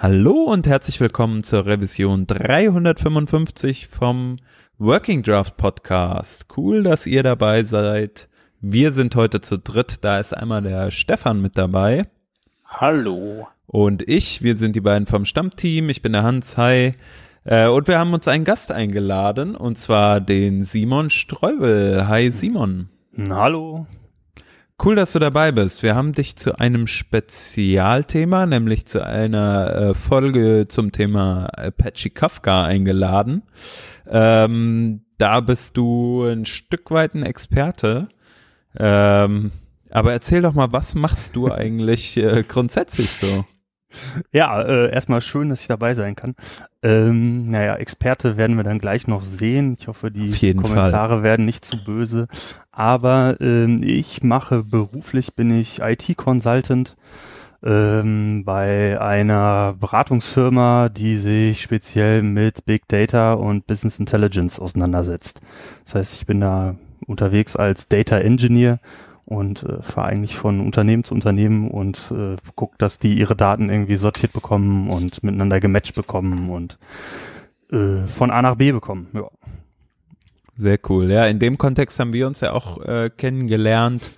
Hallo und herzlich willkommen zur Revision 355 vom Working Draft Podcast. Cool, dass ihr dabei seid. Wir sind heute zu dritt. Da ist einmal der Stefan mit dabei. Hallo. Und ich, wir sind die beiden vom Stammteam. Ich bin der Hans. Hi. Äh, und wir haben uns einen Gast eingeladen, und zwar den Simon Streubel. Hi Simon. Hallo. Cool, dass du dabei bist. Wir haben dich zu einem Spezialthema, nämlich zu einer äh, Folge zum Thema Apache Kafka eingeladen. Ähm, da bist du ein Stück weit ein Experte. Ähm, aber erzähl doch mal, was machst du eigentlich äh, grundsätzlich so? Ja, äh, erstmal schön, dass ich dabei sein kann. Ähm, naja, Experte werden wir dann gleich noch sehen. Ich hoffe, die Kommentare Fall. werden nicht zu böse. Aber ähm, ich mache beruflich, bin ich IT-Consultant ähm, bei einer Beratungsfirma, die sich speziell mit Big Data und Business Intelligence auseinandersetzt. Das heißt, ich bin da unterwegs als Data Engineer und äh, fahre eigentlich von Unternehmen zu Unternehmen und äh, gucke, dass die ihre Daten irgendwie sortiert bekommen und miteinander gematcht bekommen und äh, von A nach B bekommen. Ja. Sehr cool. Ja, in dem Kontext haben wir uns ja auch äh, kennengelernt.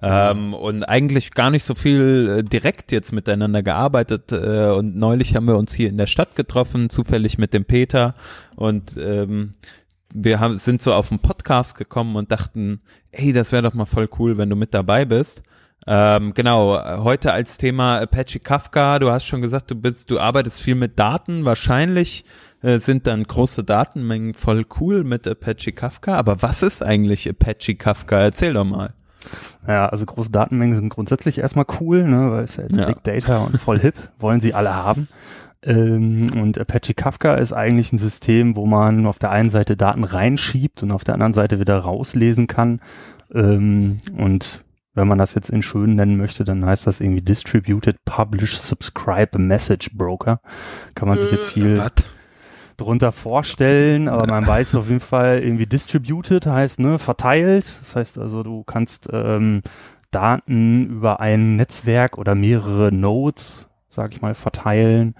Ähm, und eigentlich gar nicht so viel äh, direkt jetzt miteinander gearbeitet. Äh, und neulich haben wir uns hier in der Stadt getroffen, zufällig mit dem Peter. Und ähm, wir haben, sind so auf den Podcast gekommen und dachten, ey, das wäre doch mal voll cool, wenn du mit dabei bist. Ähm, genau, heute als Thema Apache Kafka. Du hast schon gesagt, du bist, du arbeitest viel mit Daten. Wahrscheinlich äh, sind dann große Datenmengen voll cool mit Apache Kafka. Aber was ist eigentlich Apache Kafka? Erzähl doch mal. Ja, also große Datenmengen sind grundsätzlich erstmal cool, ne, weil es ja jetzt ja. Big Data und voll hip, wollen sie alle haben. Ähm, und Apache Kafka ist eigentlich ein System, wo man auf der einen Seite Daten reinschiebt und auf der anderen Seite wieder rauslesen kann. Ähm, und wenn man das jetzt in schön nennen möchte, dann heißt das irgendwie Distributed Publish Subscribe Message Broker. Kann man sich jetzt äh, viel What? drunter vorstellen, aber man weiß auf jeden Fall irgendwie distributed heißt, ne, verteilt. Das heißt also, du kannst ähm, Daten über ein Netzwerk oder mehrere Nodes sag ich mal, verteilen,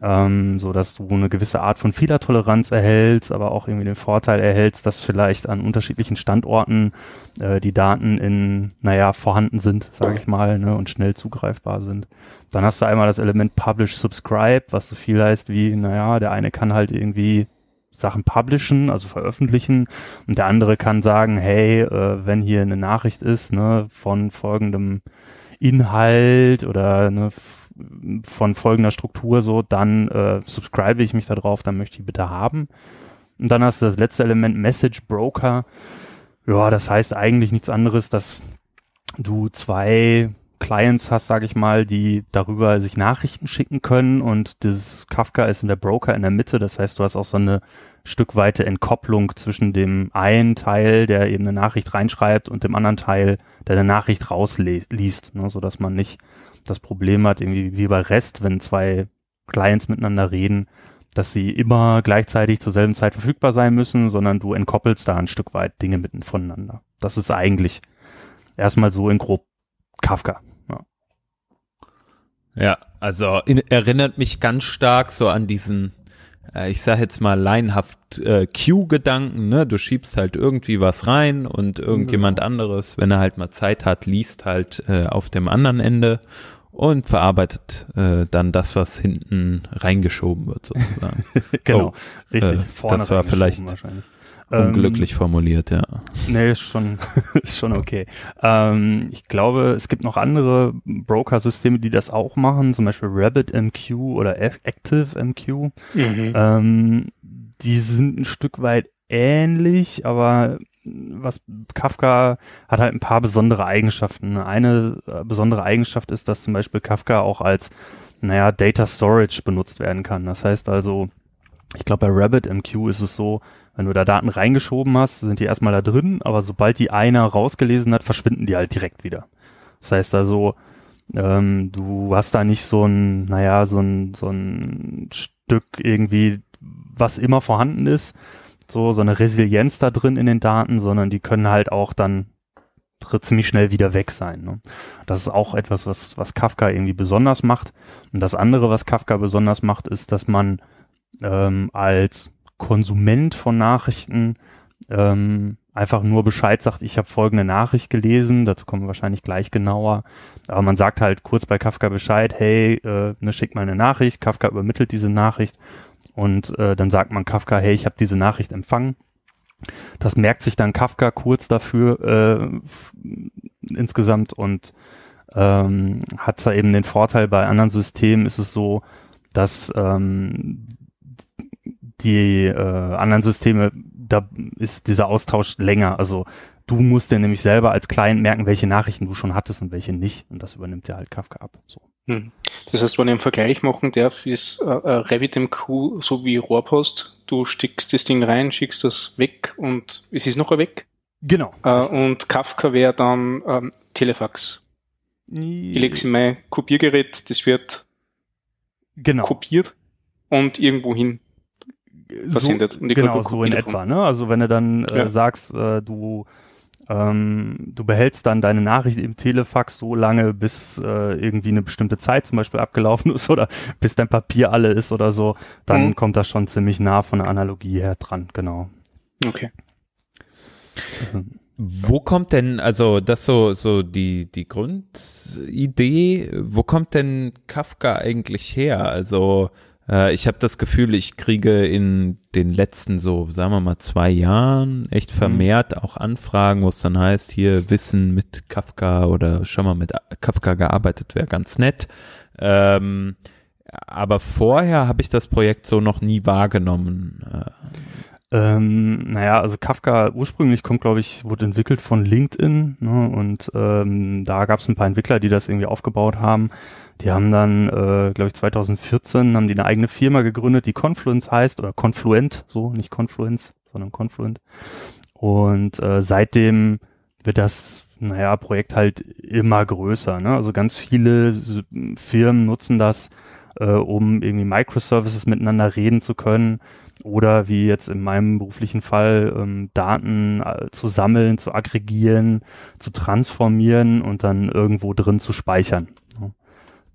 ähm, so dass du eine gewisse Art von Fehlertoleranz erhältst, aber auch irgendwie den Vorteil erhältst, dass vielleicht an unterschiedlichen Standorten äh, die Daten in, naja, vorhanden sind, sage ich mal, ne, und schnell zugreifbar sind. Dann hast du einmal das Element Publish Subscribe, was so viel heißt wie, naja, der eine kann halt irgendwie Sachen publishen, also veröffentlichen, und der andere kann sagen, hey, äh, wenn hier eine Nachricht ist, ne, von folgendem Inhalt oder ne, von folgender Struktur so, dann äh, subscribe ich mich da drauf, dann möchte ich bitte haben. Und dann hast du das letzte Element Message Broker. Ja, das heißt eigentlich nichts anderes, dass du zwei Clients hast, sage ich mal, die darüber sich Nachrichten schicken können und das Kafka ist in der Broker in der Mitte. Das heißt, du hast auch so eine stückweite Entkopplung zwischen dem einen Teil, der eben eine Nachricht reinschreibt und dem anderen Teil, der eine Nachricht rausliest, ne, so dass man nicht das Problem hat, irgendwie wie bei REST, wenn zwei Clients miteinander reden, dass sie immer gleichzeitig zur selben Zeit verfügbar sein müssen, sondern du entkoppelst da ein Stück weit Dinge mitten voneinander. Das ist eigentlich erstmal so in grob Kafka. Ja, ja also in, erinnert mich ganz stark so an diesen äh, ich sage jetzt mal leinhaft äh, Q-Gedanken, ne? Du schiebst halt irgendwie was rein und irgendjemand genau. anderes, wenn er halt mal Zeit hat, liest halt äh, auf dem anderen Ende und verarbeitet äh, dann das, was hinten reingeschoben wird sozusagen. genau, oh, richtig. Äh, vorne das war vielleicht unglücklich ähm, formuliert, ja. Nee, ist schon, ist schon okay. Ähm, ich glaube, es gibt noch andere Broker-Systeme, die das auch machen, zum Beispiel RabbitMQ oder ActiveMQ. Mhm. Ähm, die sind ein Stück weit ähnlich, aber was Kafka hat halt ein paar besondere Eigenschaften. Eine äh, besondere Eigenschaft ist, dass zum Beispiel Kafka auch als, naja, Data Storage benutzt werden kann. Das heißt also, ich glaube bei RabbitMQ ist es so, wenn du da Daten reingeschoben hast, sind die erstmal da drin, aber sobald die einer rausgelesen hat, verschwinden die halt direkt wieder. Das heißt also, ähm, du hast da nicht so ein, naja, so ein, so ein Stück irgendwie, was immer vorhanden ist, so, so eine Resilienz da drin in den Daten, sondern die können halt auch dann ziemlich schnell wieder weg sein. Ne? Das ist auch etwas, was, was Kafka irgendwie besonders macht. Und das andere, was Kafka besonders macht, ist, dass man ähm, als Konsument von Nachrichten ähm, einfach nur Bescheid sagt, ich habe folgende Nachricht gelesen, dazu kommen wir wahrscheinlich gleich genauer, aber man sagt halt kurz bei Kafka Bescheid, hey, äh, ne, schick mal eine Nachricht, Kafka übermittelt diese Nachricht und äh, dann sagt man Kafka, hey, ich habe diese Nachricht empfangen. Das merkt sich dann Kafka kurz dafür äh, insgesamt und ähm, hat da eben den Vorteil, bei anderen Systemen ist es so, dass ähm, die äh, anderen Systeme, da ist dieser Austausch länger. Also du musst dir nämlich selber als Client merken, welche Nachrichten du schon hattest und welche nicht. Und das übernimmt ja halt Kafka ab. So. Hm. Das heißt, wenn ich einen Vergleich machen darf, ist äh, äh, RabbitMQ so wie Rohrpost. Du stickst das Ding rein, schickst das weg und es ist noch weg. Genau. Äh, und Kafka wäre dann ähm, Telefax. Ich leg's in mein Kopiergerät, das wird genau. kopiert und irgendwo hin versendet. So, genau, so in etwa. Ne? Also wenn du dann äh, ja. sagst, äh, du ähm, du behältst dann deine Nachricht im Telefax so lange, bis äh, irgendwie eine bestimmte Zeit zum Beispiel abgelaufen ist oder bis dein Papier alle ist oder so, dann mhm. kommt das schon ziemlich nah von der Analogie her dran, genau. Okay. Mhm. Wo kommt denn, also das so, so die, die Grundidee, wo kommt denn Kafka eigentlich her? Also äh, ich habe das Gefühl, ich kriege in den letzten so, sagen wir mal, zwei Jahren echt mhm. vermehrt auch Anfragen, wo es dann heißt, hier Wissen mit Kafka oder schon mal mit Kafka gearbeitet wäre ganz nett. Ähm, aber vorher habe ich das Projekt so noch nie wahrgenommen. Äh, ähm, naja, also Kafka ursprünglich kommt, glaube ich, wurde entwickelt von LinkedIn ne, und ähm, da gab es ein paar Entwickler, die das irgendwie aufgebaut haben. Die haben dann, äh, glaube ich, 2014 haben die eine eigene Firma gegründet, die Confluence heißt oder Confluent, so nicht Confluence, sondern Confluent. Und äh, seitdem wird das, naja, Projekt halt immer größer. Ne? Also ganz viele Firmen nutzen das, äh, um irgendwie Microservices miteinander reden zu können oder wie jetzt in meinem beruflichen Fall ähm, Daten äh, zu sammeln, zu aggregieren, zu transformieren und dann irgendwo drin zu speichern.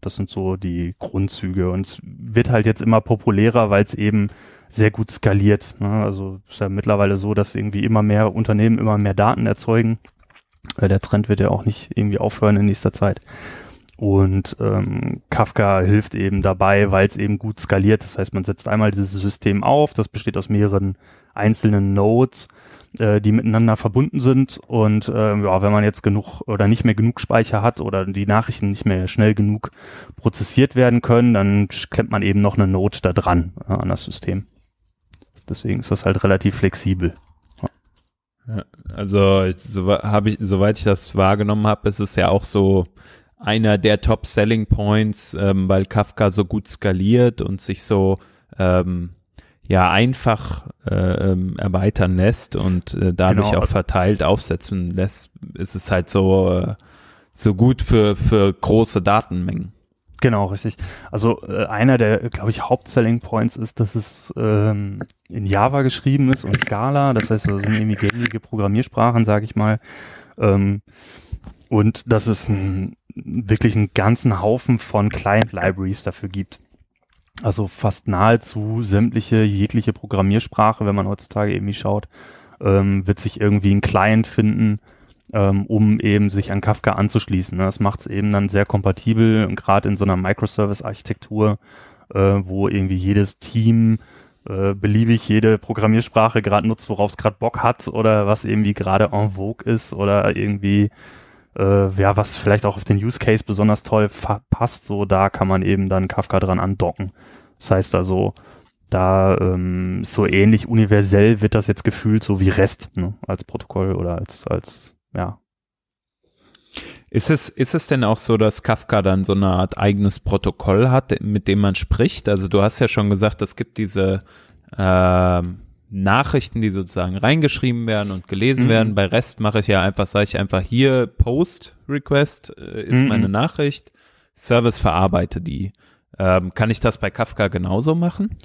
Das sind so die Grundzüge und es wird halt jetzt immer populärer, weil es eben sehr gut skaliert. Ne? Also ist ja mittlerweile so, dass irgendwie immer mehr Unternehmen immer mehr Daten erzeugen. Äh, der Trend wird ja auch nicht irgendwie aufhören in nächster Zeit. Und ähm, Kafka hilft eben dabei, weil es eben gut skaliert. Das heißt, man setzt einmal dieses System auf, das besteht aus mehreren einzelnen Nodes, äh, die miteinander verbunden sind. Und äh, ja, wenn man jetzt genug oder nicht mehr genug Speicher hat oder die Nachrichten nicht mehr schnell genug prozessiert werden können, dann klemmt man eben noch eine Node da dran äh, an das System. Deswegen ist das halt relativ flexibel. Also so, hab ich, soweit ich das wahrgenommen habe, ist es ja auch so, einer der Top-Selling Points, ähm, weil Kafka so gut skaliert und sich so ähm, ja einfach äh, ähm, erweitern lässt und äh, dadurch genau. auch verteilt aufsetzen lässt, ist es halt so äh, so gut für für große Datenmengen. Genau, richtig. Also äh, einer der, glaube ich, Hauptselling Points ist, dass es ähm, in Java geschrieben ist und Scala. Das heißt, das sind irgendwie gängige Programmiersprachen, sage ich mal. Ähm, und dass es ein, wirklich einen ganzen Haufen von Client Libraries dafür gibt. Also fast nahezu sämtliche, jegliche Programmiersprache, wenn man heutzutage irgendwie schaut, ähm, wird sich irgendwie ein Client finden, ähm, um eben sich an Kafka anzuschließen. Das macht es eben dann sehr kompatibel, gerade in so einer Microservice-Architektur, äh, wo irgendwie jedes Team äh, beliebig jede Programmiersprache gerade nutzt, worauf es gerade Bock hat oder was irgendwie gerade en vogue ist oder irgendwie äh, ja, was vielleicht auch auf den Use Case besonders toll passt, so da kann man eben dann Kafka dran andocken. Das heißt also, da ähm, so ähnlich universell wird das jetzt gefühlt so wie REST ne, als Protokoll oder als als ja. Ist es ist es denn auch so, dass Kafka dann so eine Art eigenes Protokoll hat, mit dem man spricht? Also du hast ja schon gesagt, es gibt diese ähm, Nachrichten, die sozusagen reingeschrieben werden und gelesen mhm. werden. Bei Rest mache ich ja einfach, sage ich einfach hier Post Request äh, ist mhm. meine Nachricht. Service verarbeite die. Ähm, kann ich das bei Kafka genauso machen?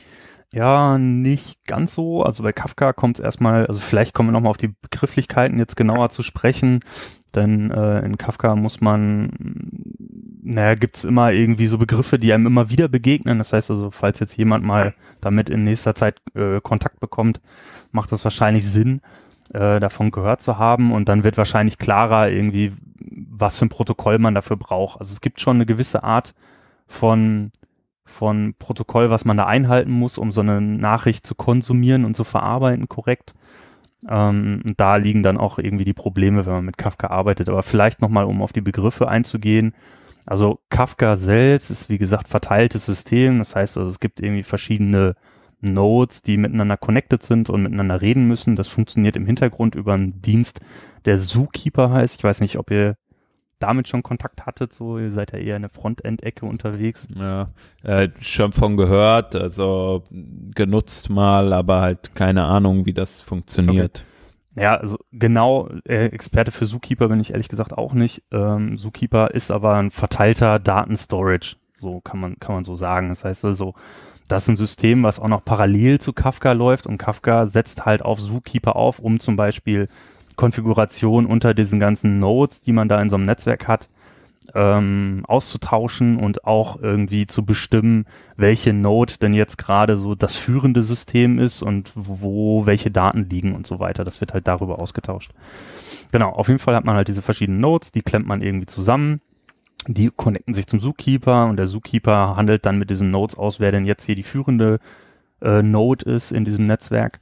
Ja, nicht ganz so. Also bei Kafka kommt es erstmal, also vielleicht kommen wir nochmal auf die Begrifflichkeiten jetzt genauer zu sprechen, denn äh, in Kafka muss man, naja, gibt's immer irgendwie so Begriffe, die einem immer wieder begegnen. Das heißt also, falls jetzt jemand mal damit in nächster Zeit äh, Kontakt bekommt, macht das wahrscheinlich Sinn, äh, davon gehört zu haben und dann wird wahrscheinlich klarer irgendwie, was für ein Protokoll man dafür braucht. Also es gibt schon eine gewisse Art von von Protokoll, was man da einhalten muss, um so eine Nachricht zu konsumieren und zu verarbeiten korrekt. Ähm, da liegen dann auch irgendwie die Probleme, wenn man mit Kafka arbeitet. Aber vielleicht nochmal, um auf die Begriffe einzugehen. Also Kafka selbst ist, wie gesagt, verteiltes System. Das heißt also, es gibt irgendwie verschiedene Nodes, die miteinander connected sind und miteinander reden müssen. Das funktioniert im Hintergrund über einen Dienst, der Zookeeper heißt. Ich weiß nicht, ob ihr damit schon Kontakt hattet, so ihr seid ja eher in der Frontend-Ecke unterwegs. Ja, äh, schon von gehört, also genutzt mal, aber halt keine Ahnung, wie das funktioniert. Okay. Ja, also genau, äh, Experte für Zookeeper bin ich ehrlich gesagt auch nicht. Ähm, Zookeeper ist aber ein verteilter Datenstorage, so kann man, kann man so sagen. Das heißt also, das ist ein System, was auch noch parallel zu Kafka läuft und Kafka setzt halt auf Zookeeper auf, um zum Beispiel Konfiguration unter diesen ganzen Nodes, die man da in so einem Netzwerk hat, ähm, auszutauschen und auch irgendwie zu bestimmen, welche Node denn jetzt gerade so das führende System ist und wo welche Daten liegen und so weiter. Das wird halt darüber ausgetauscht. Genau, auf jeden Fall hat man halt diese verschiedenen Nodes, die klemmt man irgendwie zusammen. Die connecten sich zum Zookeeper und der Zookeeper handelt dann mit diesen Nodes aus, wer denn jetzt hier die führende äh, Node ist in diesem Netzwerk.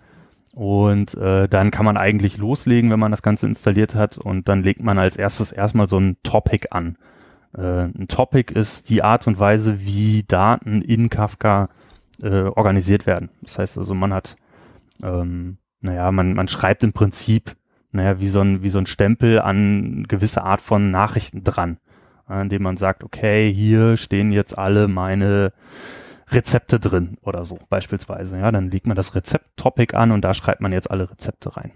Und äh, dann kann man eigentlich loslegen, wenn man das Ganze installiert hat. Und dann legt man als erstes erstmal so ein Topic an. Äh, ein Topic ist die Art und Weise, wie Daten in Kafka äh, organisiert werden. Das heißt also, man hat, ähm, naja, man, man schreibt im Prinzip, naja, wie so ein, wie so ein Stempel an gewisse Art von Nachrichten dran, äh, indem man sagt, okay, hier stehen jetzt alle meine Rezepte drin oder so beispielsweise. Ja, dann legt man das Rezept-Topic an und da schreibt man jetzt alle Rezepte rein.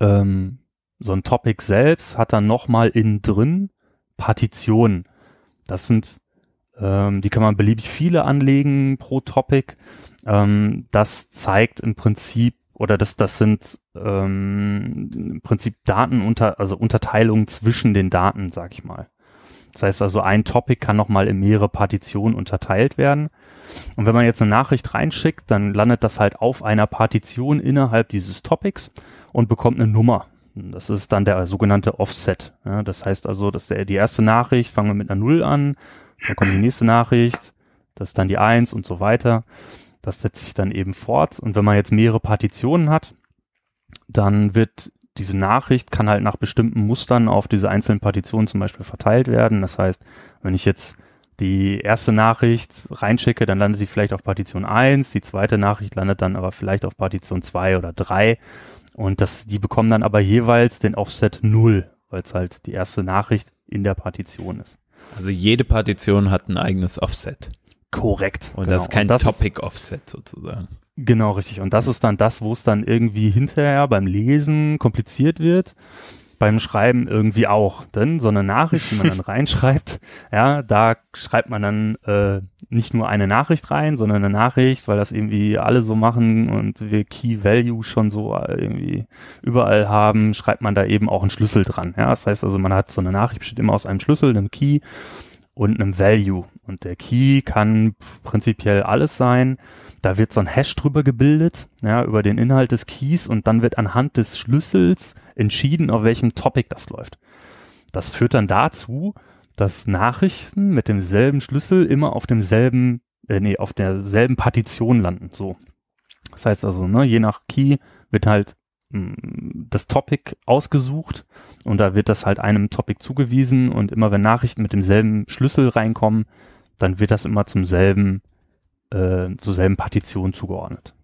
Ähm, so ein Topic selbst hat dann nochmal innen drin Partitionen. Das sind, ähm, die kann man beliebig viele anlegen pro Topic. Ähm, das zeigt im Prinzip oder das, das sind ähm, im Prinzip Daten unter, also Unterteilungen zwischen den Daten, sag ich mal. Das heißt also, ein Topic kann nochmal in mehrere Partitionen unterteilt werden. Und wenn man jetzt eine Nachricht reinschickt, dann landet das halt auf einer Partition innerhalb dieses Topics und bekommt eine Nummer. Das ist dann der sogenannte Offset. Ja, das heißt also, dass der, die erste Nachricht, fangen wir mit einer Null an, dann kommt die nächste Nachricht, das ist dann die Eins und so weiter. Das setzt sich dann eben fort. Und wenn man jetzt mehrere Partitionen hat, dann wird diese Nachricht kann halt nach bestimmten Mustern auf diese einzelnen Partitionen zum Beispiel verteilt werden. Das heißt, wenn ich jetzt die erste Nachricht reinschicke, dann landet sie vielleicht auf Partition 1, die zweite Nachricht landet dann aber vielleicht auf Partition 2 oder 3 und das, die bekommen dann aber jeweils den Offset 0, weil es halt die erste Nachricht in der Partition ist. Also jede Partition hat ein eigenes Offset. Korrekt. Und genau. das ist kein Topic-Offset sozusagen. Genau, richtig. Und das ist dann das, wo es dann irgendwie hinterher beim Lesen kompliziert wird. Beim Schreiben irgendwie auch. Denn so eine Nachricht, die man dann reinschreibt, ja, da schreibt man dann äh, nicht nur eine Nachricht rein, sondern eine Nachricht, weil das irgendwie alle so machen und wir Key Value schon so irgendwie überall haben, schreibt man da eben auch einen Schlüssel dran. Ja, das heißt also, man hat so eine Nachricht, besteht immer aus einem Schlüssel, einem Key und einem Value. Und der Key kann prinzipiell alles sein. Da wird so ein Hash drüber gebildet, ja, über den Inhalt des Keys und dann wird anhand des Schlüssels entschieden, auf welchem Topic das läuft. Das führt dann dazu, dass Nachrichten mit demselben Schlüssel immer auf demselben, äh, nee, auf derselben Partition landen, so. Das heißt also, ne, je nach Key wird halt mh, mm, das Topic ausgesucht und da wird das halt einem Topic zugewiesen und immer wenn Nachrichten mit demselben Schlüssel reinkommen, dann wird das immer zum selben, äh, zur selben Partition zugeordnet.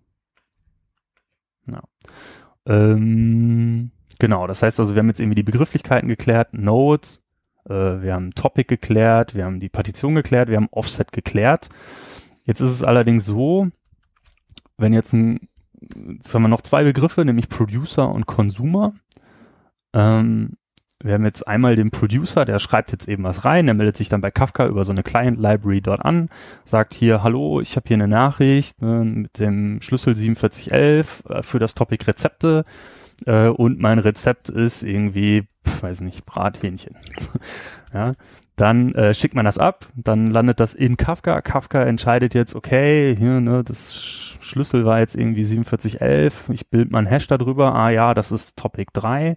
Ja. Ähm, genau, das heißt also, wir haben jetzt irgendwie die Begrifflichkeiten geklärt, Node, äh, wir haben Topic geklärt, wir haben die Partition geklärt, wir haben Offset geklärt. Jetzt ist es allerdings so, wenn jetzt ein, jetzt haben wir noch zwei Begriffe, nämlich Producer und Consumer. Ähm, wir haben jetzt einmal den Producer, der schreibt jetzt eben was rein, der meldet sich dann bei Kafka über so eine Client Library dort an, sagt hier, hallo, ich habe hier eine Nachricht ne, mit dem Schlüssel 4711 äh, für das Topic Rezepte. Äh, und mein Rezept ist irgendwie, weiß nicht, Brathähnchen. ja, dann äh, schickt man das ab, dann landet das in Kafka. Kafka entscheidet jetzt, okay, hier, ne, das Schlüssel war jetzt irgendwie 4711, ich bild mal einen Hash darüber, ah ja, das ist Topic 3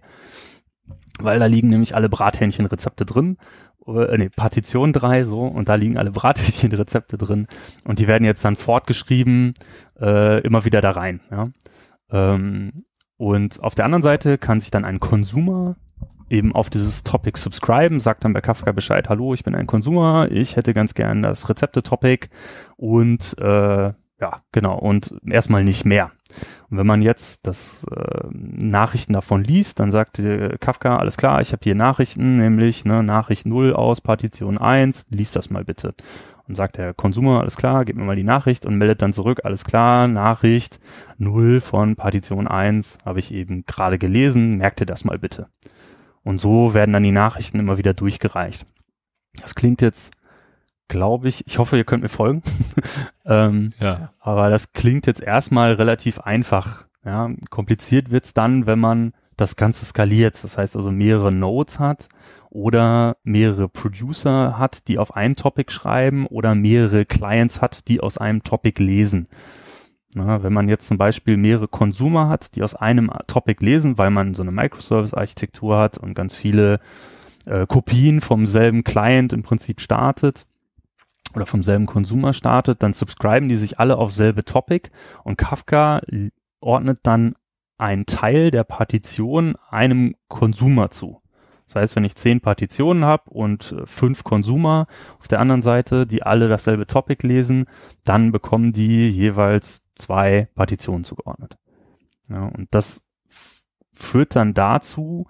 weil da liegen nämlich alle Brathähnchenrezepte drin. Äh, nee, Partition 3 so und da liegen alle Brathähnchenrezepte drin und die werden jetzt dann fortgeschrieben äh, immer wieder da rein. Ja? Ähm, und auf der anderen Seite kann sich dann ein Consumer eben auf dieses Topic subscriben, sagt dann bei Kafka Bescheid, hallo, ich bin ein Consumer, ich hätte ganz gern das Rezepte-Topic und äh, ja, genau, und erstmal nicht mehr. Und wenn man jetzt das äh, Nachrichten davon liest, dann sagt äh, Kafka, alles klar, ich habe hier Nachrichten, nämlich ne, Nachricht 0 aus Partition 1, lies das mal bitte. Und sagt der Konsumer, alles klar, gib mir mal die Nachricht und meldet dann zurück, alles klar, Nachricht 0 von Partition 1 habe ich eben gerade gelesen, merkt ihr das mal bitte. Und so werden dann die Nachrichten immer wieder durchgereicht. Das klingt jetzt glaube ich, ich hoffe, ihr könnt mir folgen. ähm, ja. Aber das klingt jetzt erstmal relativ einfach. Ja, kompliziert wird's dann, wenn man das Ganze skaliert. Das heißt also mehrere Nodes hat oder mehrere Producer hat, die auf ein Topic schreiben oder mehrere Clients hat, die aus einem Topic lesen. Na, wenn man jetzt zum Beispiel mehrere Consumer hat, die aus einem Topic lesen, weil man so eine Microservice-Architektur hat und ganz viele äh, Kopien vom selben Client im Prinzip startet, oder vom selben Konsumer startet, dann subscriben die sich alle auf selbe Topic und Kafka ordnet dann einen Teil der Partition einem Konsumer zu. Das heißt, wenn ich zehn Partitionen habe und äh, fünf Konsumer auf der anderen Seite, die alle dasselbe Topic lesen, dann bekommen die jeweils zwei Partitionen zugeordnet. Ja, und das führt dann dazu,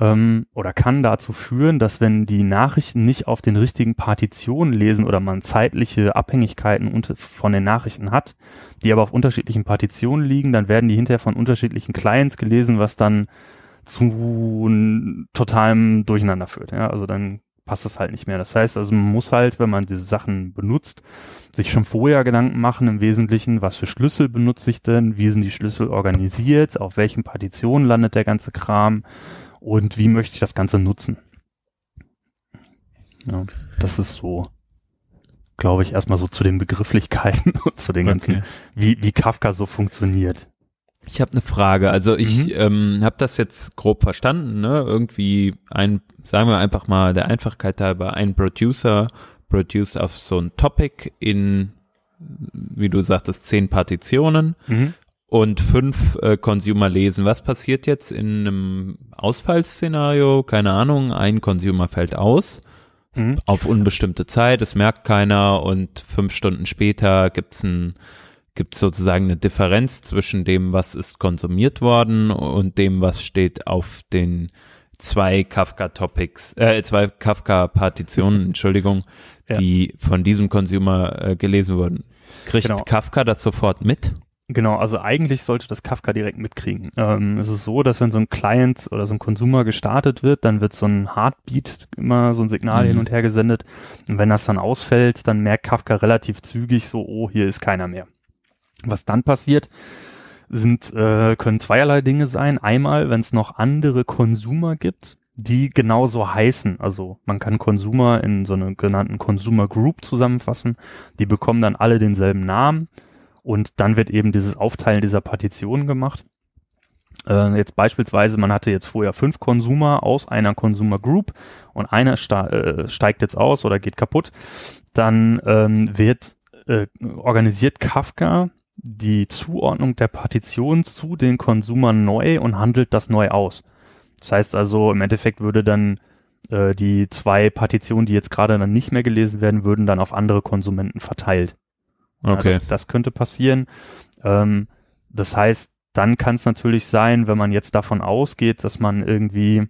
ähm, oder kann dazu führen, dass wenn die Nachrichten nicht auf den richtigen Partitionen lesen oder man zeitliche Abhängigkeiten von den Nachrichten hat, die aber auf unterschiedlichen Partitionen liegen, dann werden die hinterher von unterschiedlichen Clients gelesen, was dann zu totalem Durcheinander führt. Ja? Also dann passt das halt nicht mehr. Das heißt, also man muss halt, wenn man diese Sachen benutzt, sich schon vorher Gedanken machen im Wesentlichen, was für Schlüssel benutze ich denn, wie sind die Schlüssel organisiert, auf welchen Partitionen landet der ganze Kram, und wie möchte ich das Ganze nutzen. Ja, das ist so, glaube ich, erstmal so zu den Begrifflichkeiten und zu den ganzen, okay. wie, wie Kafka so funktioniert. Ich habe eine Frage. Also ich mhm. ähm, habe das jetzt grob verstanden. Ne? Irgendwie ein, sagen wir einfach mal der Einfachkeit halber, ein Producer produce auf so ein Topic in, wie du sagtest, zehn Partitionen. Mhm und fünf äh, Consumer lesen. Was passiert jetzt in einem Ausfallsszenario? Keine Ahnung, ein Consumer fällt aus mhm. auf unbestimmte Zeit, es merkt keiner und fünf Stunden später gibt's ein gibt sozusagen eine Differenz zwischen dem, was ist konsumiert worden und dem, was steht auf den zwei Kafka-Topics, äh, zwei Kafka-Partitionen, Entschuldigung, ja. die von diesem Consumer äh, gelesen wurden. Kriegt genau. Kafka das sofort mit? Genau, also eigentlich sollte das Kafka direkt mitkriegen. Ähm, es ist so, dass wenn so ein Client oder so ein Consumer gestartet wird, dann wird so ein Heartbeat immer so ein Signal mhm. hin und her gesendet. Und wenn das dann ausfällt, dann merkt Kafka relativ zügig so, oh, hier ist keiner mehr. Was dann passiert, sind, äh, können zweierlei Dinge sein. Einmal, wenn es noch andere Consumer gibt, die genauso heißen. Also man kann Consumer in so einer genannten Consumer Group zusammenfassen. Die bekommen dann alle denselben Namen und dann wird eben dieses Aufteilen dieser Partitionen gemacht. Äh, jetzt beispielsweise, man hatte jetzt vorher fünf Consumer aus einer Consumer Group und einer äh, steigt jetzt aus oder geht kaputt. Dann ähm, wird äh, organisiert Kafka die Zuordnung der Partition zu den Konsumern neu und handelt das neu aus. Das heißt also, im Endeffekt würde dann äh, die zwei Partitionen, die jetzt gerade dann nicht mehr gelesen werden, würden dann auf andere Konsumenten verteilt. Okay. Ja, das, das, könnte passieren. Ähm, das heißt, dann kann es natürlich sein, wenn man jetzt davon ausgeht, dass man irgendwie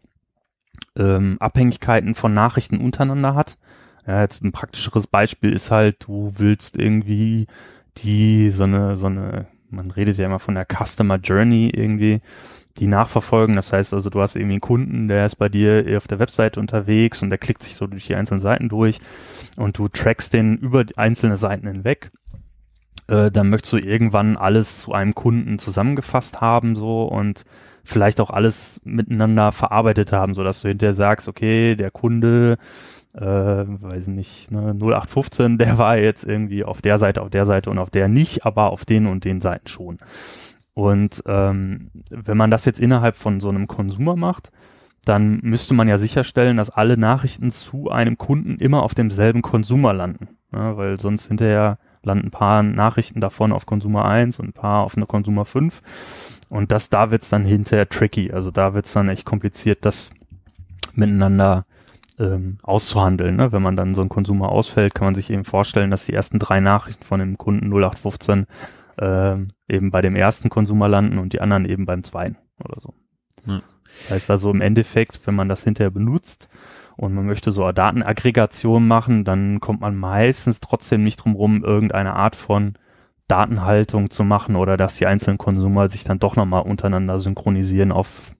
ähm, Abhängigkeiten von Nachrichten untereinander hat. Ja, jetzt ein praktischeres Beispiel ist halt, du willst irgendwie die so eine, so eine, man redet ja immer von der Customer Journey irgendwie, die nachverfolgen. Das heißt also, du hast irgendwie einen Kunden, der ist bei dir auf der Webseite unterwegs und der klickt sich so durch die einzelnen Seiten durch und du trackst den über die einzelnen Seiten hinweg. Äh, dann möchtest du irgendwann alles zu einem Kunden zusammengefasst haben so und vielleicht auch alles miteinander verarbeitet haben, so dass du hinterher sagst, okay, der Kunde äh, weiß nicht, ne, 0815, der war jetzt irgendwie auf der Seite, auf der Seite und auf der nicht, aber auf den und den Seiten schon. Und ähm, wenn man das jetzt innerhalb von so einem Konsumer macht, dann müsste man ja sicherstellen, dass alle Nachrichten zu einem Kunden immer auf demselben Konsumer landen. Ja, weil sonst hinterher landen ein paar Nachrichten davon auf Konsumer 1 und ein paar auf eine Konsumer 5. Und das, da wird's dann hinterher tricky. Also da wird's dann echt kompliziert, das miteinander ähm, auszuhandeln. Ne? Wenn man dann so ein Konsumer ausfällt, kann man sich eben vorstellen, dass die ersten drei Nachrichten von dem Kunden 0815 ähm, eben bei dem ersten Konsumer landen und die anderen eben beim zweiten oder so. Ja. Das heißt also im Endeffekt, wenn man das hinterher benutzt und man möchte so eine Datenaggregation machen, dann kommt man meistens trotzdem nicht drum rum, irgendeine Art von Datenhaltung zu machen oder dass die einzelnen Konsumer sich dann doch nochmal untereinander synchronisieren auf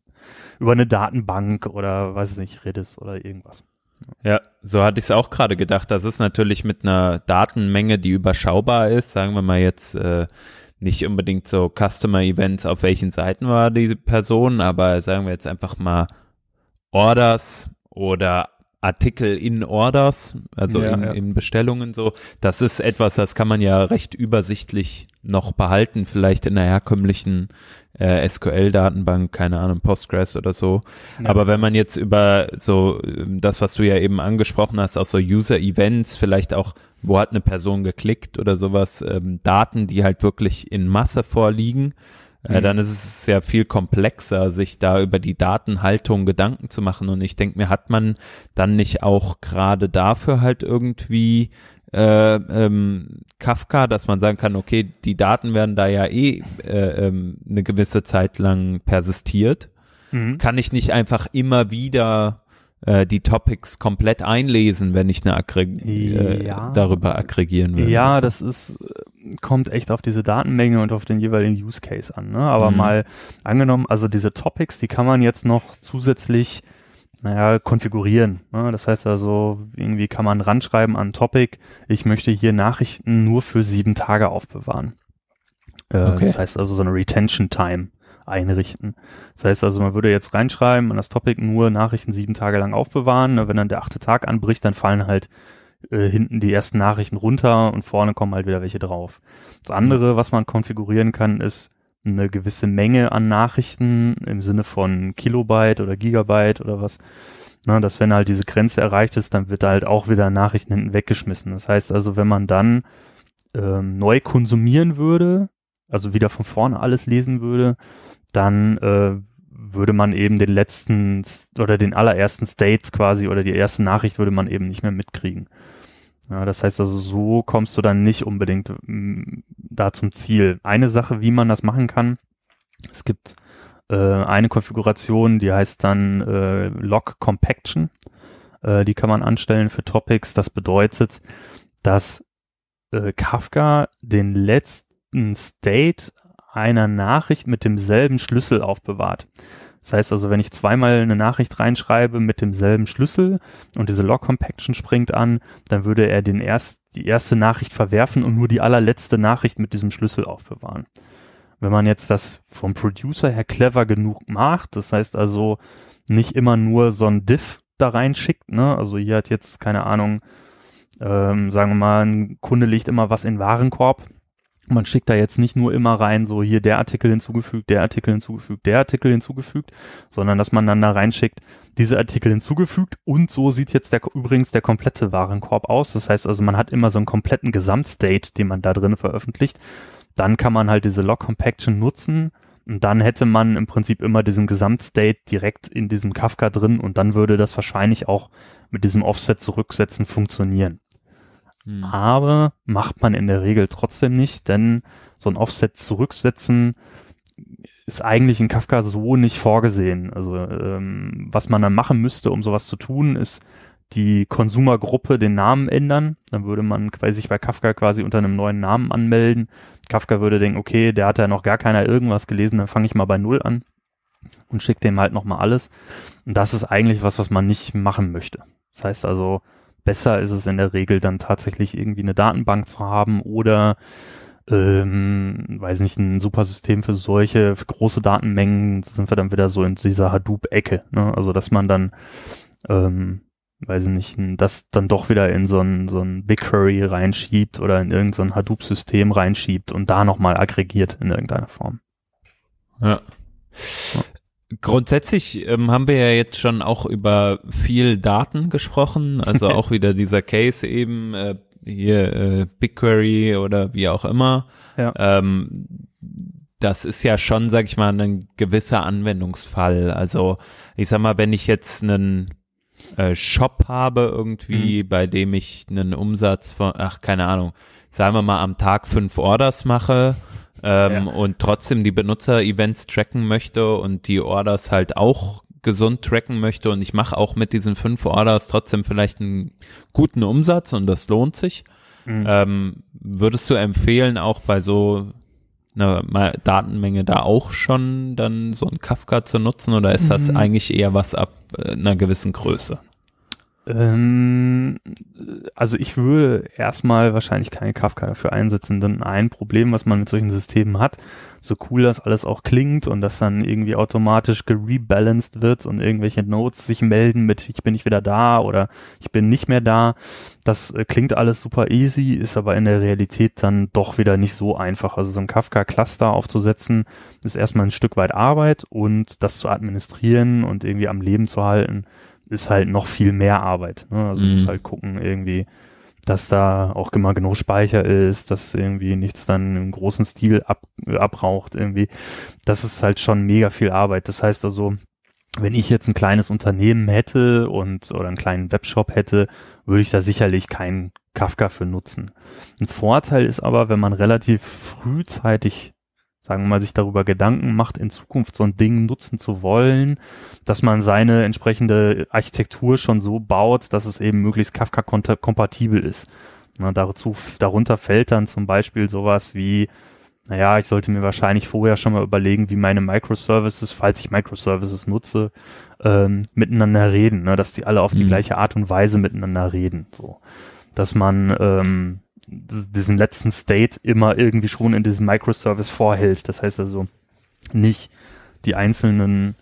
über eine Datenbank oder weiß ich nicht, Redis oder irgendwas. Ja, so hatte ich es auch gerade gedacht. Das ist natürlich mit einer Datenmenge, die überschaubar ist. Sagen wir mal jetzt äh, nicht unbedingt so Customer Events, auf welchen Seiten war diese Person, aber sagen wir jetzt einfach mal Orders oder Artikel in Orders, also ja, in, ja. in Bestellungen so. Das ist etwas, das kann man ja recht übersichtlich noch behalten, vielleicht in der herkömmlichen äh, SQL-Datenbank, keine Ahnung, Postgres oder so. Ja. Aber wenn man jetzt über so ähm, das, was du ja eben angesprochen hast, auch so User-Events, vielleicht auch, wo hat eine Person geklickt oder sowas, ähm, Daten, die halt wirklich in Masse vorliegen, mhm. dann ist es ja viel komplexer, sich da über die Datenhaltung Gedanken zu machen. Und ich denke mir, hat man dann nicht auch gerade dafür halt irgendwie äh, ähm, Kafka, dass man sagen kann, okay, die Daten werden da ja eh äh, ähm, eine gewisse Zeit lang persistiert. Mhm. Kann ich nicht einfach immer wieder äh, die Topics komplett einlesen, wenn ich eine Aggreg äh, ja. darüber aggregieren will. Ja, also. das ist kommt echt auf diese Datenmenge und auf den jeweiligen Use Case an. Ne? Aber mhm. mal angenommen, also diese Topics, die kann man jetzt noch zusätzlich naja, konfigurieren. Ne? Das heißt also, irgendwie kann man ranschreiben an Topic, ich möchte hier Nachrichten nur für sieben Tage aufbewahren. Äh, okay. Das heißt also so eine Retention Time einrichten. Das heißt also, man würde jetzt reinschreiben an das Topic nur Nachrichten sieben Tage lang aufbewahren. Ne? Wenn dann der achte Tag anbricht, dann fallen halt äh, hinten die ersten Nachrichten runter und vorne kommen halt wieder welche drauf. Das andere, was man konfigurieren kann, ist eine gewisse Menge an Nachrichten im Sinne von Kilobyte oder Gigabyte oder was. Na, dass wenn halt diese Grenze erreicht ist, dann wird halt auch wieder Nachrichten hinten weggeschmissen. Das heißt also, wenn man dann ähm, neu konsumieren würde, also wieder von vorne alles lesen würde, dann äh, würde man eben den letzten oder den allerersten States quasi oder die erste Nachricht würde man eben nicht mehr mitkriegen. Ja, das heißt also, so kommst du dann nicht unbedingt mm, da zum Ziel. Eine Sache, wie man das machen kann, es gibt äh, eine Konfiguration, die heißt dann äh, Log Compaction. Äh, die kann man anstellen für Topics. Das bedeutet, dass äh, Kafka den letzten State einer Nachricht mit demselben Schlüssel aufbewahrt. Das heißt also, wenn ich zweimal eine Nachricht reinschreibe mit demselben Schlüssel und diese Log Compaction springt an, dann würde er den erst, die erste Nachricht verwerfen und nur die allerletzte Nachricht mit diesem Schlüssel aufbewahren. Wenn man jetzt das vom Producer her clever genug macht, das heißt also nicht immer nur so ein Diff da reinschickt, ne? Also hier hat jetzt, keine Ahnung, ähm, sagen wir mal, ein Kunde legt immer was in Warenkorb, man schickt da jetzt nicht nur immer rein, so hier der Artikel hinzugefügt, der Artikel hinzugefügt, der Artikel hinzugefügt, sondern dass man dann da reinschickt, diese Artikel hinzugefügt und so sieht jetzt der, übrigens der komplette Warenkorb aus. Das heißt also, man hat immer so einen kompletten Gesamtstate, den man da drin veröffentlicht. Dann kann man halt diese Log Compaction nutzen und dann hätte man im Prinzip immer diesen Gesamtstate direkt in diesem Kafka drin und dann würde das wahrscheinlich auch mit diesem Offset zurücksetzen funktionieren. Hm. Aber macht man in der Regel trotzdem nicht, denn so ein Offset zurücksetzen ist eigentlich in Kafka so nicht vorgesehen. Also ähm, was man dann machen müsste, um sowas zu tun, ist die Konsumergruppe den Namen ändern. Dann würde man quasi sich bei Kafka quasi unter einem neuen Namen anmelden. Kafka würde denken, okay, der hat ja noch gar keiner irgendwas gelesen, dann fange ich mal bei Null an. und schickt dem halt nochmal alles. Und das ist eigentlich was, was man nicht machen möchte. Das heißt also, besser ist es in der Regel dann tatsächlich irgendwie eine Datenbank zu haben oder ähm, weiß nicht, ein super System für solche für große Datenmengen, sind wir dann wieder so in dieser Hadoop-Ecke. Ne? Also dass man dann, ähm, weiß nicht, das dann doch wieder in so ein, so ein BigQuery reinschiebt oder in irgendein so Hadoop-System reinschiebt und da nochmal aggregiert in irgendeiner Form. Ja. Grundsätzlich ähm, haben wir ja jetzt schon auch über viel Daten gesprochen, also auch wieder dieser Case eben, äh, hier äh, BigQuery oder wie auch immer. Ja. Ähm, das ist ja schon, sag ich mal, ein gewisser Anwendungsfall. Also ich sag mal, wenn ich jetzt einen äh, Shop habe irgendwie, mhm. bei dem ich einen Umsatz von, ach keine Ahnung, sagen wir mal am Tag fünf Orders mache ähm, ja. und trotzdem die Benutzer-Events tracken möchte und die Orders halt auch gesund tracken möchte und ich mache auch mit diesen fünf Orders trotzdem vielleicht einen guten Umsatz und das lohnt sich. Mhm. Ähm, würdest du empfehlen, auch bei so einer Datenmenge da auch schon dann so ein Kafka zu nutzen oder ist das mhm. eigentlich eher was ab äh, einer gewissen Größe? Ähm, also ich würde erstmal wahrscheinlich keine Kafka dafür einsetzen, denn ein Problem, was man mit solchen Systemen hat, so cool das alles auch klingt und das dann irgendwie automatisch gerebalanced wird und irgendwelche Nodes sich melden mit ich bin nicht wieder da oder ich bin nicht mehr da, das äh, klingt alles super easy, ist aber in der Realität dann doch wieder nicht so einfach. Also so ein Kafka-Cluster aufzusetzen, ist erstmal ein Stück weit Arbeit und das zu administrieren und irgendwie am Leben zu halten, ist halt noch viel mehr Arbeit. Ne? Also mhm. du musst halt gucken, irgendwie, dass da auch immer genug Speicher ist, dass irgendwie nichts dann im großen Stil ab, abraucht irgendwie. Das ist halt schon mega viel Arbeit. Das heißt also, wenn ich jetzt ein kleines Unternehmen hätte und oder einen kleinen Webshop hätte, würde ich da sicherlich keinen Kafka für nutzen. Ein Vorteil ist aber, wenn man relativ frühzeitig sagen wir mal, sich darüber Gedanken macht, in Zukunft so ein Ding nutzen zu wollen, dass man seine entsprechende Architektur schon so baut, dass es eben möglichst Kafka-kompatibel ist. Na, dazu, darunter fällt dann zum Beispiel sowas wie, naja, ich sollte mir wahrscheinlich vorher schon mal überlegen, wie meine Microservices, falls ich Microservices nutze, ähm, miteinander reden, ne, dass die alle auf die mhm. gleiche Art und Weise miteinander reden. So, dass man ähm, diesen letzten State immer irgendwie schon in diesem Microservice vorhält. Das heißt also nicht die einzelnen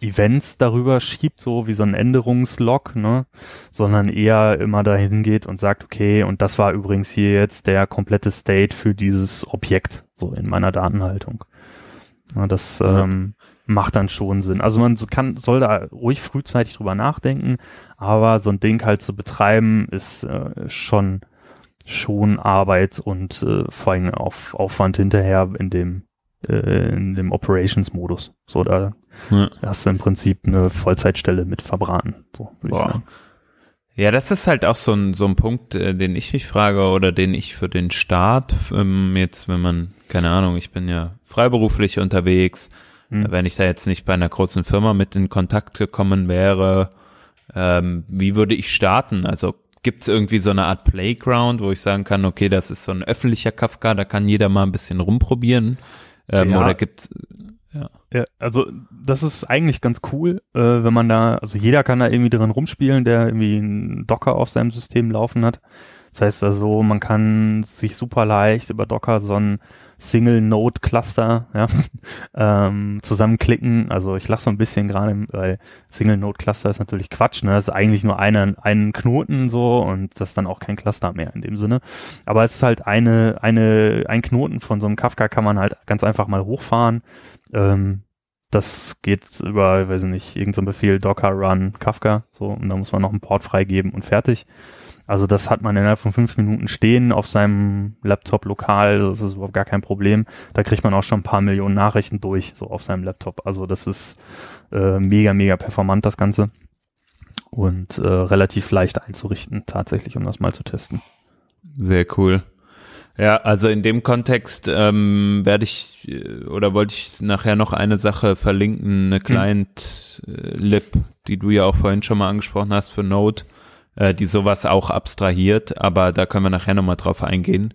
Events darüber schiebt, so wie so ein Änderungslog, ne, sondern eher immer dahin geht und sagt, okay, und das war übrigens hier jetzt der komplette State für dieses Objekt, so in meiner Datenhaltung. Ja, das ja. ähm, macht dann schon Sinn. Also man kann, soll da ruhig frühzeitig drüber nachdenken, aber so ein Ding halt zu betreiben, ist äh, schon schon Arbeit und äh, vor allem auf Aufwand hinterher in dem äh, in dem Operations-Modus. So, da ja. hast du im Prinzip eine Vollzeitstelle mit verbraten. So, würde ich sagen. Ja, das ist halt auch so ein, so ein Punkt, äh, den ich mich frage oder den ich für den Start, ähm, jetzt, wenn man, keine Ahnung, ich bin ja freiberuflich unterwegs, hm. wenn ich da jetzt nicht bei einer großen Firma mit in Kontakt gekommen wäre, ähm, wie würde ich starten? Also Gibt es irgendwie so eine Art Playground, wo ich sagen kann, okay, das ist so ein öffentlicher Kafka, da kann jeder mal ein bisschen rumprobieren? Ähm, ja. Oder gibt's ja. ja, also das ist eigentlich ganz cool, äh, wenn man da, also jeder kann da irgendwie drin rumspielen, der irgendwie einen Docker auf seinem System laufen hat. Das heißt also, man kann sich super leicht über Docker so ein Single-Node-Cluster ja, ähm, zusammenklicken. Also ich lache so ein bisschen gerade, weil Single-Node-Cluster ist natürlich Quatsch. Ne? Das ist eigentlich nur eine, einen Knoten so und das ist dann auch kein Cluster mehr in dem Sinne. Aber es ist halt eine, eine, ein Knoten von so einem Kafka kann man halt ganz einfach mal hochfahren. Ähm, das geht über, weiß ich nicht, irgendein so Befehl Docker run Kafka, so, und da muss man noch einen Port freigeben und fertig. Also das hat man innerhalb von fünf Minuten stehen auf seinem Laptop lokal. Das ist überhaupt gar kein Problem. Da kriegt man auch schon ein paar Millionen Nachrichten durch, so auf seinem Laptop. Also das ist äh, mega, mega performant, das Ganze. Und äh, relativ leicht einzurichten, tatsächlich, um das mal zu testen. Sehr cool. Ja, also in dem Kontext ähm, werde ich äh, oder wollte ich nachher noch eine Sache verlinken, eine hm. Client-Lib, die du ja auch vorhin schon mal angesprochen hast für Node äh, die sowas auch abstrahiert, aber da können wir nachher nochmal drauf eingehen.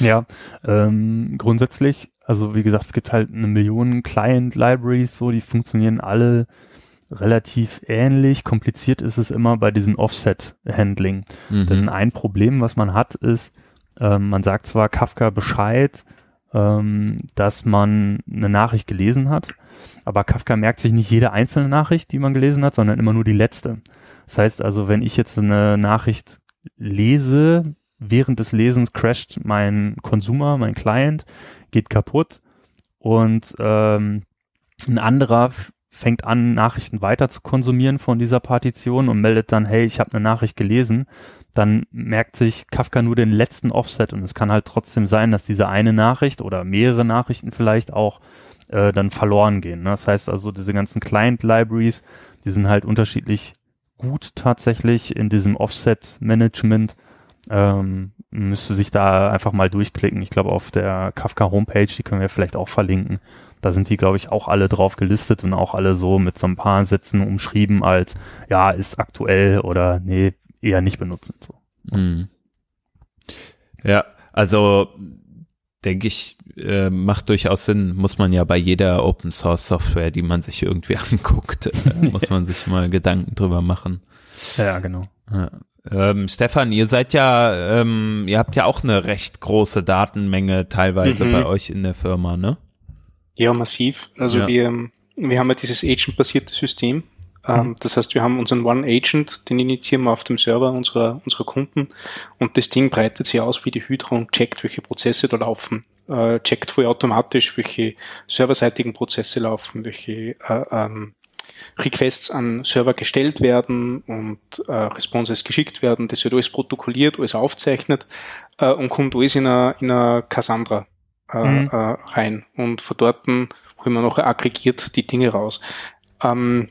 Ja, ähm, grundsätzlich, also wie gesagt, es gibt halt eine Million Client-Libraries, so, die funktionieren alle relativ ähnlich. Kompliziert ist es immer bei diesem Offset-Handling. Mhm. Denn ein Problem, was man hat, ist, ähm, man sagt zwar Kafka Bescheid, ähm, dass man eine Nachricht gelesen hat, aber Kafka merkt sich nicht jede einzelne Nachricht, die man gelesen hat, sondern immer nur die letzte. Das heißt also, wenn ich jetzt eine Nachricht lese, während des Lesens crasht mein Consumer, mein Client, geht kaputt und ähm, ein anderer fängt an, Nachrichten weiter zu konsumieren von dieser Partition und meldet dann, hey, ich habe eine Nachricht gelesen, dann merkt sich Kafka nur den letzten Offset und es kann halt trotzdem sein, dass diese eine Nachricht oder mehrere Nachrichten vielleicht auch äh, dann verloren gehen. Ne? Das heißt also, diese ganzen Client-Libraries, die sind halt unterschiedlich gut tatsächlich in diesem Offset-Management. Ähm, müsste sich da einfach mal durchklicken. Ich glaube, auf der Kafka Homepage, die können wir vielleicht auch verlinken. Da sind die, glaube ich, auch alle drauf gelistet und auch alle so mit so ein paar Sätzen umschrieben als, ja, ist aktuell oder nee, eher nicht benutzen. So. Mhm. Ja, also denke ich, äh, macht durchaus Sinn, muss man ja bei jeder Open Source Software, die man sich irgendwie anguckt, äh, muss man sich mal Gedanken drüber machen. Ja, genau. Ja. Ähm, Stefan, ihr seid ja, ähm, ihr habt ja auch eine recht große Datenmenge teilweise mhm. bei euch in der Firma, ne? Ja, massiv. Also ja. wir, wir haben ja dieses Agent-basierte System. Ähm, mhm. Das heißt, wir haben unseren One Agent, den initiieren wir auf dem Server unserer, unserer Kunden und das Ding breitet sich aus wie die Hydra und checkt, welche Prozesse da laufen. Äh, checkt vollautomatisch, welche serverseitigen Prozesse laufen, welche äh, ähm, Requests an Server gestellt werden und äh, Responses geschickt werden. Das wird alles protokolliert, alles aufzeichnet äh, und kommt alles in eine, in eine Cassandra äh, mhm. äh, rein. Und von dort holen wir noch aggregiert die Dinge raus. Ähm,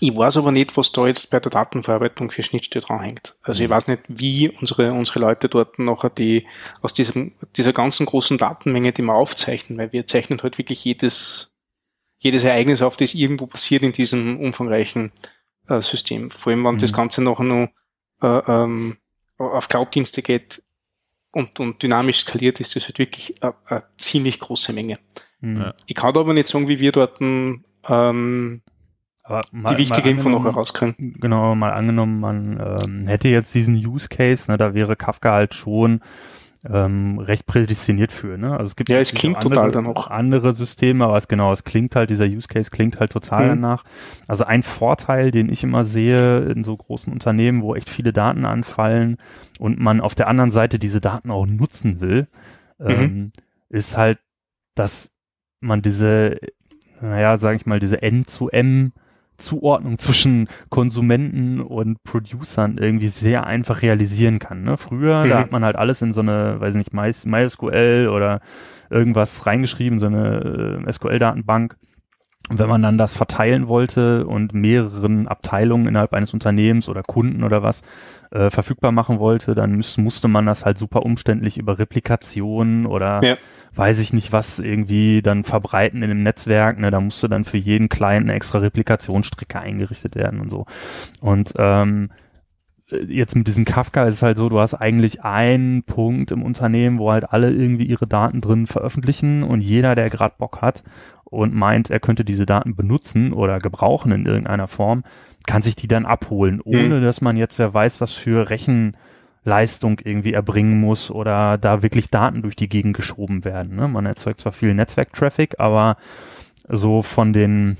ich weiß aber nicht, was da jetzt bei der Datenverarbeitung für Schnittstelle dranhängt. Also ich mhm. weiß nicht, wie unsere, unsere Leute dort nachher die, aus diesem, dieser ganzen großen Datenmenge, die wir aufzeichnen, weil wir zeichnen halt wirklich jedes, jedes Ereignis auf, das irgendwo passiert in diesem umfangreichen äh, System. Vor allem, wenn mhm. das Ganze nachher noch äh, ähm, auf Cloud-Dienste geht und, und dynamisch skaliert, ist das halt wirklich eine, eine ziemlich große Menge. Mhm. Ich kann aber nicht sagen, wie wir dort ähm, mal, die wichtige Info noch herauskriegen. Genau, mal angenommen, man ähm, hätte jetzt diesen Use Case, ne, da wäre Kafka halt schon ähm, recht prädestiniert für. Ne? Also es gibt ja, es klingt andere, total dann auch. andere Systeme, aber es genau, es klingt halt, dieser Use Case klingt halt total mhm. danach. Also ein Vorteil, den ich immer sehe in so großen Unternehmen, wo echt viele Daten anfallen und man auf der anderen Seite diese Daten auch nutzen will, mhm. ähm, ist halt, dass man diese, naja, sage ich mal, diese N-zu-M Zuordnung zwischen Konsumenten und Producern irgendwie sehr einfach realisieren kann. Ne? Früher, mhm. da hat man halt alles in so eine, weiß nicht, MySQL oder irgendwas reingeschrieben, so eine äh, SQL-Datenbank. Und wenn man dann das verteilen wollte und mehreren Abteilungen innerhalb eines Unternehmens oder Kunden oder was äh, verfügbar machen wollte, dann müß, musste man das halt super umständlich über Replikation oder ja weiß ich nicht was irgendwie dann verbreiten in dem Netzwerk. Ne? Da musste dann für jeden Client eine extra Replikationsstrecke eingerichtet werden und so. Und ähm, jetzt mit diesem Kafka ist es halt so, du hast eigentlich einen Punkt im Unternehmen, wo halt alle irgendwie ihre Daten drin veröffentlichen und jeder, der gerade Bock hat und meint, er könnte diese Daten benutzen oder gebrauchen in irgendeiner Form, kann sich die dann abholen, ohne mhm. dass man jetzt wer weiß, was für Rechen Leistung irgendwie erbringen muss oder da wirklich Daten durch die Gegend geschoben werden. Ne? Man erzeugt zwar viel Netzwerktraffic, aber so von den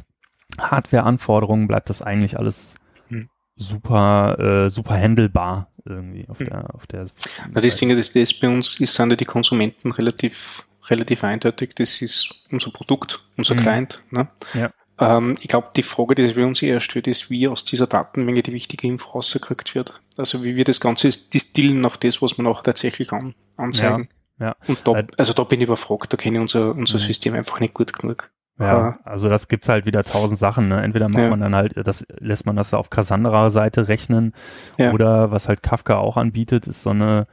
Hardware-Anforderungen bleibt das eigentlich alles hm. super, äh, super handelbar irgendwie auf hm. der, auf der. Na, das Ding, das, das bei uns ist, sind ja die Konsumenten relativ, relativ eindeutig. Das ist unser Produkt, unser hm. Client. Ne? Ja. Ähm, ich glaube, die Frage, die sich bei uns eher stellt, ist, wie aus dieser Datenmenge die wichtige Info rausgekriegt wird. Also wie wir das Ganze distillen auf das, was wir noch tatsächlich an, anzeigen. Ja, ja. Und da, also da bin ich überfragt, da kenne ich unser, unser mhm. System einfach nicht gut genug. Ja, also das gibt's halt wieder tausend Sachen. Ne? Entweder macht ja. man dann halt, das lässt man das auf Cassandra-Seite rechnen ja. oder was halt Kafka auch anbietet, ist so eine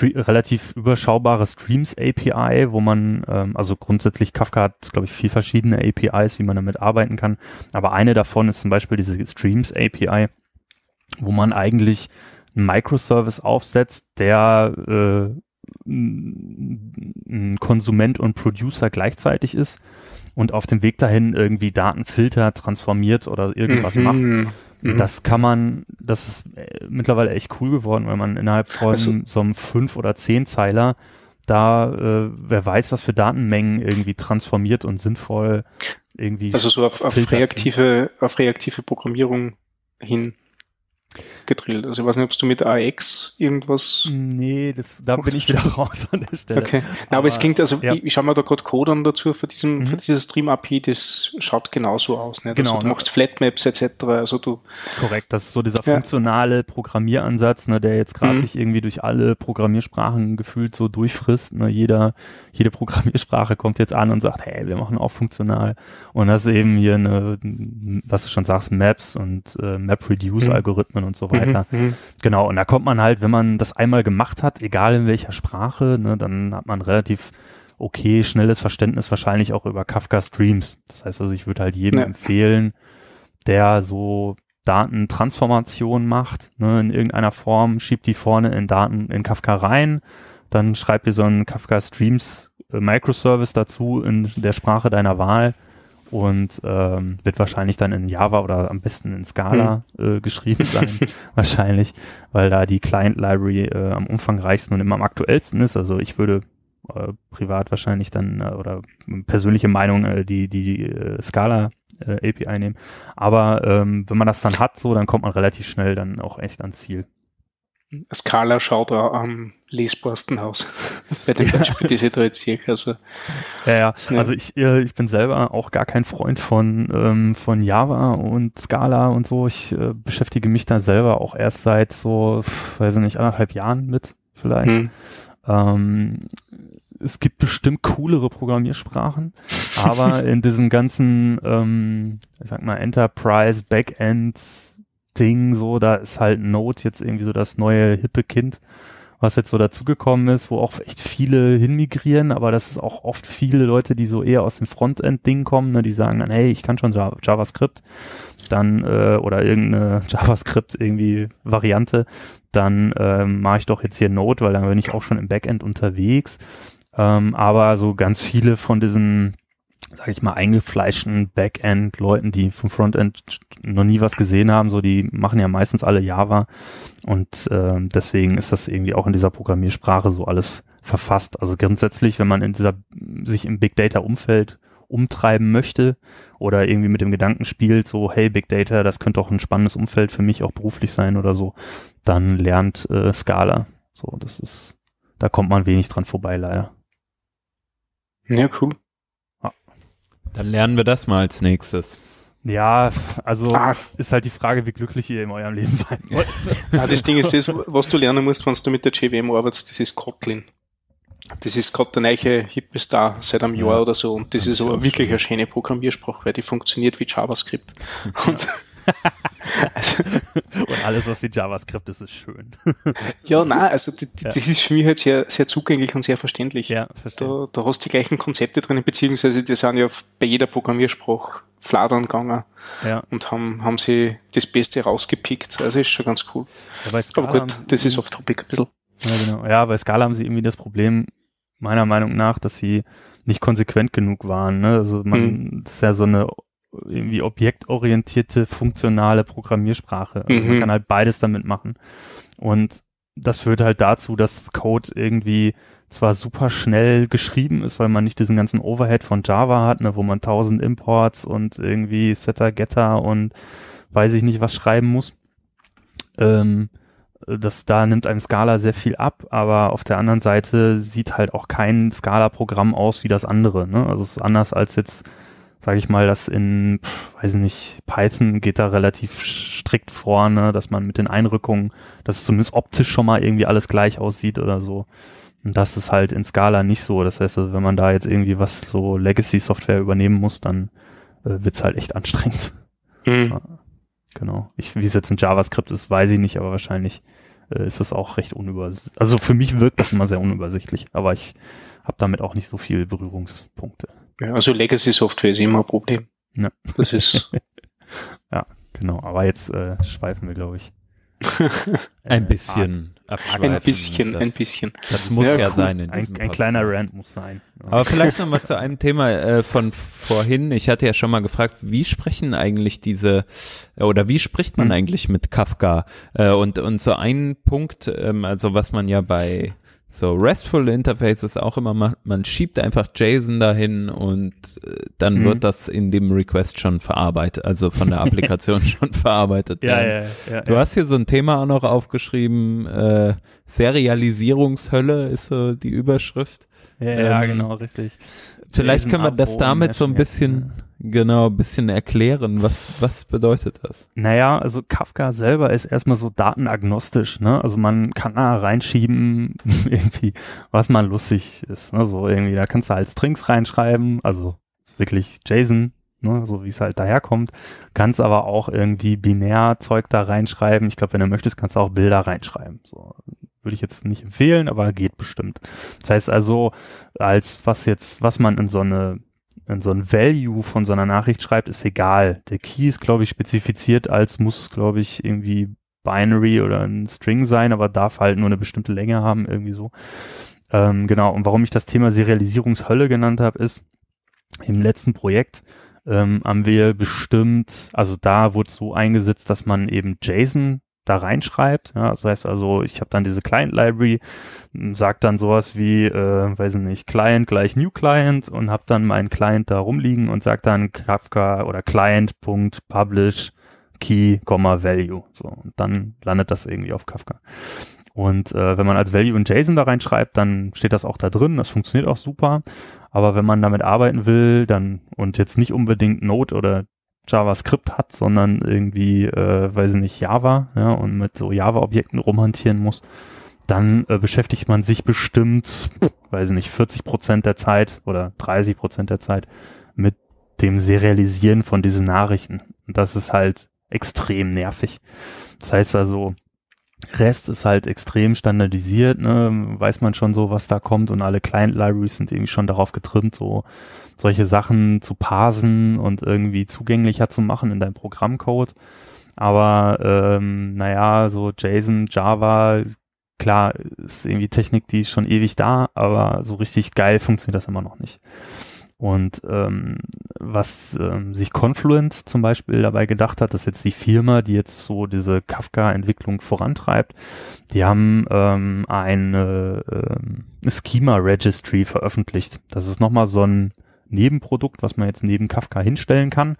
relativ überschaubare Streams API, wo man, ähm, also grundsätzlich Kafka hat, glaube ich, vier verschiedene APIs, wie man damit arbeiten kann. Aber eine davon ist zum Beispiel diese Streams API, wo man eigentlich einen Microservice aufsetzt, der äh, ein Konsument und Producer gleichzeitig ist und auf dem Weg dahin irgendwie Daten filtert, transformiert oder irgendwas mhm. macht. Mhm. Das kann man, das ist äh, mittlerweile echt cool geworden, weil man innerhalb von also, so einem fünf oder zehn Zeiler da, äh, wer weiß, was für Datenmengen irgendwie transformiert und sinnvoll irgendwie. Also so auf, auf reaktive, auf reaktive Programmierung hin gedrillt. Also ich weiß nicht, ob du mit AX irgendwas. Nee, das, da bin ich wieder raus an der Stelle. Okay. Na, aber, aber, es klingt, also ja. ich, ich schaue mir da gerade Code an dazu für diesem, mhm. für dieses Stream API, das schaut genauso aus. Ne? Genau. Also, du ne? machst Flatmaps etc. Also du. Korrekt, das ist so dieser funktionale Programmieransatz, ne, der jetzt gerade mhm. sich irgendwie durch alle Programmiersprachen gefühlt so durchfrisst. Ne? Jeder, jede Programmiersprache kommt jetzt an und sagt, hey, wir machen auch funktional. Und das ist eben hier eine, was du schon sagst, Maps und äh, Map-Reduce-Algorithmen mhm. Und so weiter weiter. Mhm, mhm, genau, und da kommt man halt, wenn man das einmal gemacht hat, egal in welcher Sprache, ne, dann hat man relativ okay, schnelles Verständnis wahrscheinlich auch über Kafka Streams. Das heißt also, ich würde halt jedem ja. empfehlen, der so Datentransformation macht, ne, in irgendeiner Form, schiebt die vorne in Daten in Kafka rein, dann schreibt ihr so einen Kafka Streams äh, Microservice dazu in der Sprache deiner Wahl und ähm, wird wahrscheinlich dann in Java oder am besten in Scala hm. äh, geschrieben sein, wahrscheinlich, weil da die Client Library äh, am umfangreichsten und immer am aktuellsten ist. Also ich würde äh, privat wahrscheinlich dann äh, oder persönliche Meinung äh, die die äh, Scala äh, API nehmen. Aber ähm, wenn man das dann hat, so dann kommt man relativ schnell dann auch echt ans Ziel. Skala schaut auch am lesbarsten aus bei dem Beispiel, die sie da jetzt hier. Also, ja, ja. ja. also ich, äh, ich bin selber auch gar kein Freund von, ähm, von Java und Scala und so. Ich äh, beschäftige mich da selber auch erst seit so, weiß ich nicht, anderthalb Jahren mit vielleicht. Hm. Ähm, es gibt bestimmt coolere Programmiersprachen, aber in diesem ganzen, ähm, ich sag mal, Enterprise, Backend, Ding, so, da ist halt Node jetzt irgendwie so das neue hippe Kind, was jetzt so dazugekommen ist, wo auch echt viele hinmigrieren, aber das ist auch oft viele Leute, die so eher aus dem Frontend-Ding kommen, ne, die sagen dann, hey, ich kann schon JavaScript, dann, äh, oder irgendeine JavaScript irgendwie Variante, dann äh, mache ich doch jetzt hier Node, weil dann bin ich auch schon im Backend unterwegs. Ähm, aber so ganz viele von diesen sage ich mal, eingefleischten Backend-Leuten, die vom Frontend noch nie was gesehen haben, so die machen ja meistens alle Java und äh, deswegen ist das irgendwie auch in dieser Programmiersprache so alles verfasst. Also grundsätzlich, wenn man in dieser sich im Big Data Umfeld umtreiben möchte oder irgendwie mit dem Gedanken spielt, so hey Big Data, das könnte auch ein spannendes Umfeld für mich auch beruflich sein oder so, dann lernt äh, Scala. So, das ist, da kommt man wenig dran vorbei leider. Ja, cool. Dann lernen wir das mal als nächstes. Ja, also ah. ist halt die Frage, wie glücklich ihr in eurem Leben sein wollt. Ja, das Ding ist das, was du lernen musst, wenn du mit der JVM arbeitest, das ist Kotlin. Das ist gerade der neue hippe Star seit einem Jahr ja. oder so und das ist aber wirklich eine schöne Programmiersprache, weil die funktioniert wie JavaScript. Und also, und alles, was wie JavaScript ist, ist schön. ja, nein, also die, die, ja. das ist für mich halt sehr, sehr zugänglich und sehr verständlich. Ja, da, da hast du die gleichen Konzepte drin, beziehungsweise die sind ja bei jeder Programmiersprache fladern gegangen ja. und haben, haben sie das Beste rausgepickt. Also ist schon ganz cool. Ja, Aber gut, das ist off topic ein bisschen. Ja, genau. Ja, bei Scala haben sie irgendwie das Problem, meiner Meinung nach, dass sie nicht konsequent genug waren. Ne? Also man, hm. das ist ja so eine irgendwie objektorientierte, funktionale Programmiersprache. Also mhm. man kann halt beides damit machen. Und das führt halt dazu, dass Code irgendwie zwar super schnell geschrieben ist, weil man nicht diesen ganzen Overhead von Java hat, ne, wo man tausend Imports und irgendwie Setter, Getter und weiß ich nicht was schreiben muss. Ähm, das da nimmt einem Scala sehr viel ab, aber auf der anderen Seite sieht halt auch kein Scala-Programm aus wie das andere. Ne? Also es ist anders als jetzt sage ich mal, dass in, weiß nicht, Python geht da relativ strikt vorne, dass man mit den Einrückungen, dass es zumindest optisch schon mal irgendwie alles gleich aussieht oder so. Und das ist halt in Scala nicht so. Das heißt, wenn man da jetzt irgendwie was so Legacy-Software übernehmen muss, dann äh, wird's halt echt anstrengend. Mhm. Ja, genau. Ich, wie es jetzt in JavaScript ist, weiß ich nicht, aber wahrscheinlich äh, ist es auch recht unübersichtlich. Also für mich wirkt das immer sehr unübersichtlich, aber ich habe damit auch nicht so viel Berührungspunkte. Ja, also Legacy-Software ist immer ein Problem. Ja. Das ist. ja, genau. Aber jetzt äh, schweifen wir, glaube ich, ein bisschen abschweifen. Ein bisschen, das, ein bisschen. Das muss ja, ja cool. sein. In ein, ein kleiner Rant muss sein. Aber vielleicht nochmal zu einem Thema äh, von vorhin. Ich hatte ja schon mal gefragt, wie sprechen eigentlich diese, oder wie spricht man hm. eigentlich mit Kafka? Äh, und, und so ein Punkt, ähm, also was man ja bei so, RESTful Interfaces auch immer, man, man schiebt einfach JSON dahin und äh, dann mhm. wird das in dem Request schon verarbeitet, also von der Applikation schon verarbeitet. Ja, ja, ja, du hast hier so ein Thema auch noch aufgeschrieben, äh, Serialisierungshölle ist so die Überschrift. Ja, ja ähm, genau, richtig. Vielleicht können wir das damit so ein bisschen, genau, ein bisschen erklären. Was, was bedeutet das? Naja, also Kafka selber ist erstmal so datenagnostisch, ne? Also man kann da reinschieben, irgendwie, was man lustig ist, ne? So irgendwie, da kannst du halt Strings reinschreiben, also wirklich JSON, ne? So wie es halt daherkommt. Kannst aber auch irgendwie binär Zeug da reinschreiben. Ich glaube, wenn du möchtest, kannst du auch Bilder reinschreiben. So würde ich jetzt nicht empfehlen, aber geht bestimmt. Das heißt also, als was jetzt, was man in so eine in so ein Value von so einer Nachricht schreibt, ist egal. Der Key ist, glaube ich, spezifiziert als muss, glaube ich, irgendwie Binary oder ein String sein, aber darf halt nur eine bestimmte Länge haben, irgendwie so. Ähm, genau, und warum ich das Thema Serialisierungshölle genannt habe, ist, im letzten Projekt ähm, haben wir bestimmt, also da wurde so eingesetzt, dass man eben JSON da reinschreibt. Ja, das heißt also, ich habe dann diese Client Library, sagt dann sowas wie, äh, weiß ich nicht, Client gleich New Client und habe dann meinen Client da rumliegen und sagt dann Kafka oder Client.publish Key, Value. So, und dann landet das irgendwie auf Kafka. Und äh, wenn man als Value in JSON da reinschreibt, dann steht das auch da drin. Das funktioniert auch super. Aber wenn man damit arbeiten will, dann und jetzt nicht unbedingt Node oder JavaScript hat, sondern irgendwie, äh, weiß ich nicht, Java, ja, und mit so Java-Objekten rumhantieren muss, dann äh, beschäftigt man sich bestimmt, weiß ich nicht, 40 Prozent der Zeit oder 30 Prozent der Zeit mit dem Serialisieren von diesen Nachrichten. Und das ist halt extrem nervig. Das heißt also, Rest ist halt extrem standardisiert, ne? weiß man schon so, was da kommt und alle Client-Libraries sind irgendwie schon darauf getrimmt, so solche Sachen zu parsen und irgendwie zugänglicher zu machen in deinem Programmcode. Aber ähm, naja, so JSON, Java, klar, ist irgendwie Technik, die ist schon ewig da, aber so richtig geil funktioniert das immer noch nicht. Und ähm, was ähm, sich Confluent zum Beispiel dabei gedacht hat, ist jetzt die Firma, die jetzt so diese Kafka-Entwicklung vorantreibt. Die haben ähm, eine ähm, Schema Registry veröffentlicht. Das ist nochmal so ein Nebenprodukt, was man jetzt neben Kafka hinstellen kann.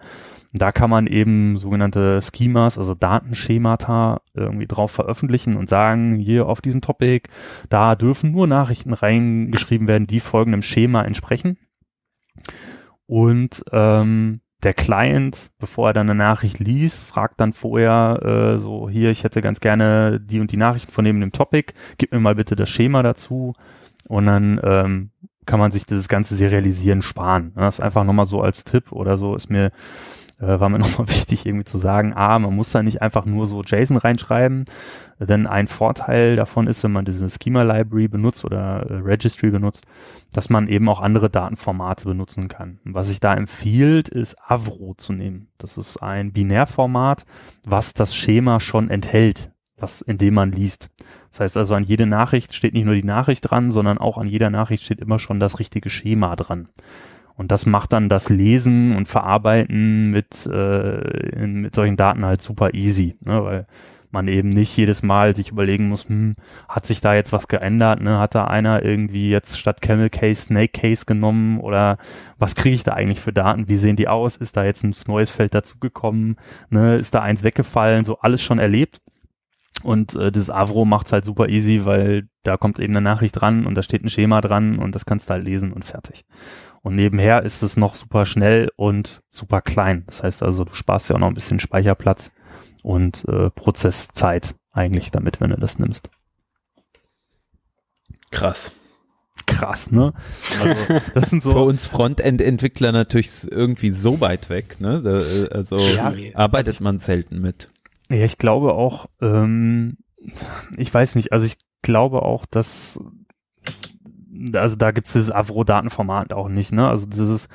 Da kann man eben sogenannte Schemas, also Datenschemata irgendwie drauf veröffentlichen und sagen, hier auf diesem Topic, da dürfen nur Nachrichten reingeschrieben werden, die folgendem Schema entsprechen. Und ähm, der Client, bevor er dann eine Nachricht liest, fragt dann vorher äh, so, hier, ich hätte ganz gerne die und die Nachrichten von neben dem Topic, gib mir mal bitte das Schema dazu. Und dann ähm, kann man sich dieses ganze Serialisieren sparen. Das ist einfach nochmal so als Tipp oder so ist mir, äh, war mir nochmal wichtig irgendwie zu sagen, ah, man muss da nicht einfach nur so JSON reinschreiben, denn ein Vorteil davon ist, wenn man diese Schema Library benutzt oder äh, Registry benutzt, dass man eben auch andere Datenformate benutzen kann. Was sich da empfiehlt, ist Avro zu nehmen. Das ist ein Binärformat, was das Schema schon enthält, was in dem man liest. Das heißt also, an jede Nachricht steht nicht nur die Nachricht dran, sondern auch an jeder Nachricht steht immer schon das richtige Schema dran. Und das macht dann das Lesen und Verarbeiten mit, äh, mit solchen Daten halt super easy, ne? weil man eben nicht jedes Mal sich überlegen muss, hm, hat sich da jetzt was geändert, ne? Hat da einer irgendwie jetzt statt Camel Case Snake Case genommen oder was kriege ich da eigentlich für Daten? Wie sehen die aus? Ist da jetzt ein neues Feld dazugekommen? Ne? Ist da eins weggefallen? So alles schon erlebt. Und äh, das Avro macht's halt super easy, weil da kommt eben eine Nachricht dran und da steht ein Schema dran und das kannst du halt lesen und fertig. Und nebenher ist es noch super schnell und super klein. Das heißt also, du sparst ja auch noch ein bisschen Speicherplatz und äh, Prozesszeit eigentlich damit, wenn du das nimmst. Krass. Krass, ne? Also, das sind so. Für uns Frontend-Entwickler natürlich irgendwie so weit weg, ne? Da, äh, also ja, arbeitet also man selten mit. Ja, ich glaube auch, ähm, ich weiß nicht, also ich glaube auch, dass also da gibt es dieses Avro-Datenformat auch nicht, ne? Also dieses,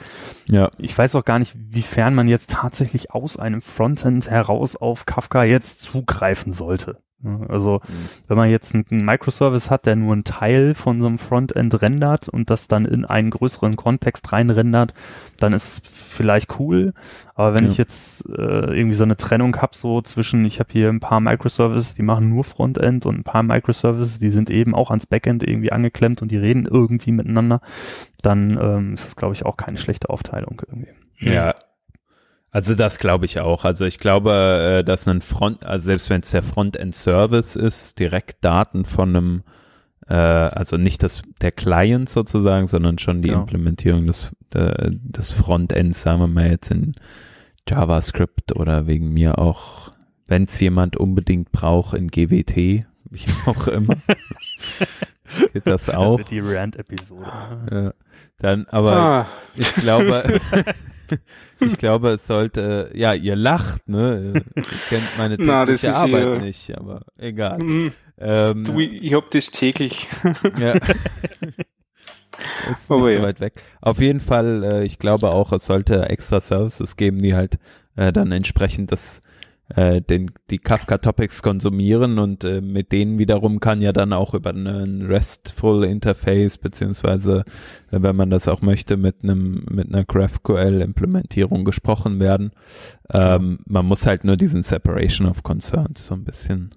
ja. ich weiß auch gar nicht, wiefern man jetzt tatsächlich aus einem Frontend heraus auf Kafka jetzt zugreifen sollte. Also mhm. wenn man jetzt einen Microservice hat, der nur einen Teil von so einem Frontend rendert und das dann in einen größeren Kontext reinrendert, dann ist es vielleicht cool. Aber wenn ja. ich jetzt äh, irgendwie so eine Trennung habe, so zwischen, ich habe hier ein paar Microservices, die machen nur Frontend und ein paar Microservices, die sind eben auch ans Backend irgendwie angeklemmt und die reden irgendwie miteinander, dann ähm, ist das, glaube ich, auch keine schlechte Aufteilung irgendwie. Ja, also das glaube ich auch. Also ich glaube, äh, dass ein Front, also selbst wenn es der Frontend-Service ist, direkt Daten von einem, äh, also nicht das der Client sozusagen, sondern schon die genau. Implementierung des, des Frontends, sagen wir mal jetzt in JavaScript oder wegen mir auch, wenn es jemand unbedingt braucht in GWT, wie auch immer. Geht das auch? Das wird die Rant-Episode. Ja, dann, aber ah. ich glaube, ich glaube, es sollte, ja, ihr lacht, ne? Ihr kennt meine tägliche Arbeit eher, nicht, aber egal. Mm, ähm, du, ich hab das täglich. ja. ist nicht so weit weg. Auf jeden Fall, äh, ich glaube auch, es sollte extra Services geben, die halt äh, dann entsprechend das äh, den, die Kafka-Topics konsumieren und äh, mit denen wiederum kann ja dann auch über ein RESTful Interface beziehungsweise, äh, wenn man das auch möchte, mit einem mit einer GraphQL-Implementierung gesprochen werden. Ähm, man muss halt nur diesen Separation of Concerns so ein bisschen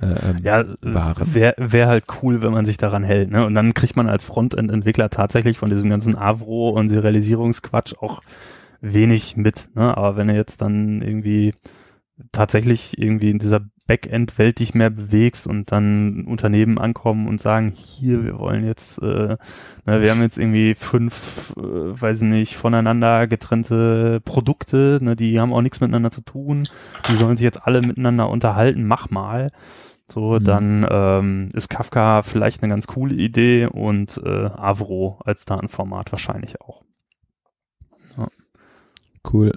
äh, ähm, ja, wäre wär halt cool, wenn man sich daran hält. Ne? Und dann kriegt man als Frontend-Entwickler tatsächlich von diesem ganzen Avro und Serialisierungsquatsch auch wenig mit. Ne? Aber wenn er jetzt dann irgendwie tatsächlich irgendwie in dieser Backend-Welt dich mehr bewegst und dann Unternehmen ankommen und sagen, hier, wir wollen jetzt, äh, na, wir haben jetzt irgendwie fünf, äh, weiß nicht, voneinander getrennte Produkte, ne, die haben auch nichts miteinander zu tun, die sollen sich jetzt alle miteinander unterhalten, mach mal. So, mhm. dann ähm, ist Kafka vielleicht eine ganz coole Idee und äh, Avro als Datenformat wahrscheinlich auch. Ja. Cool.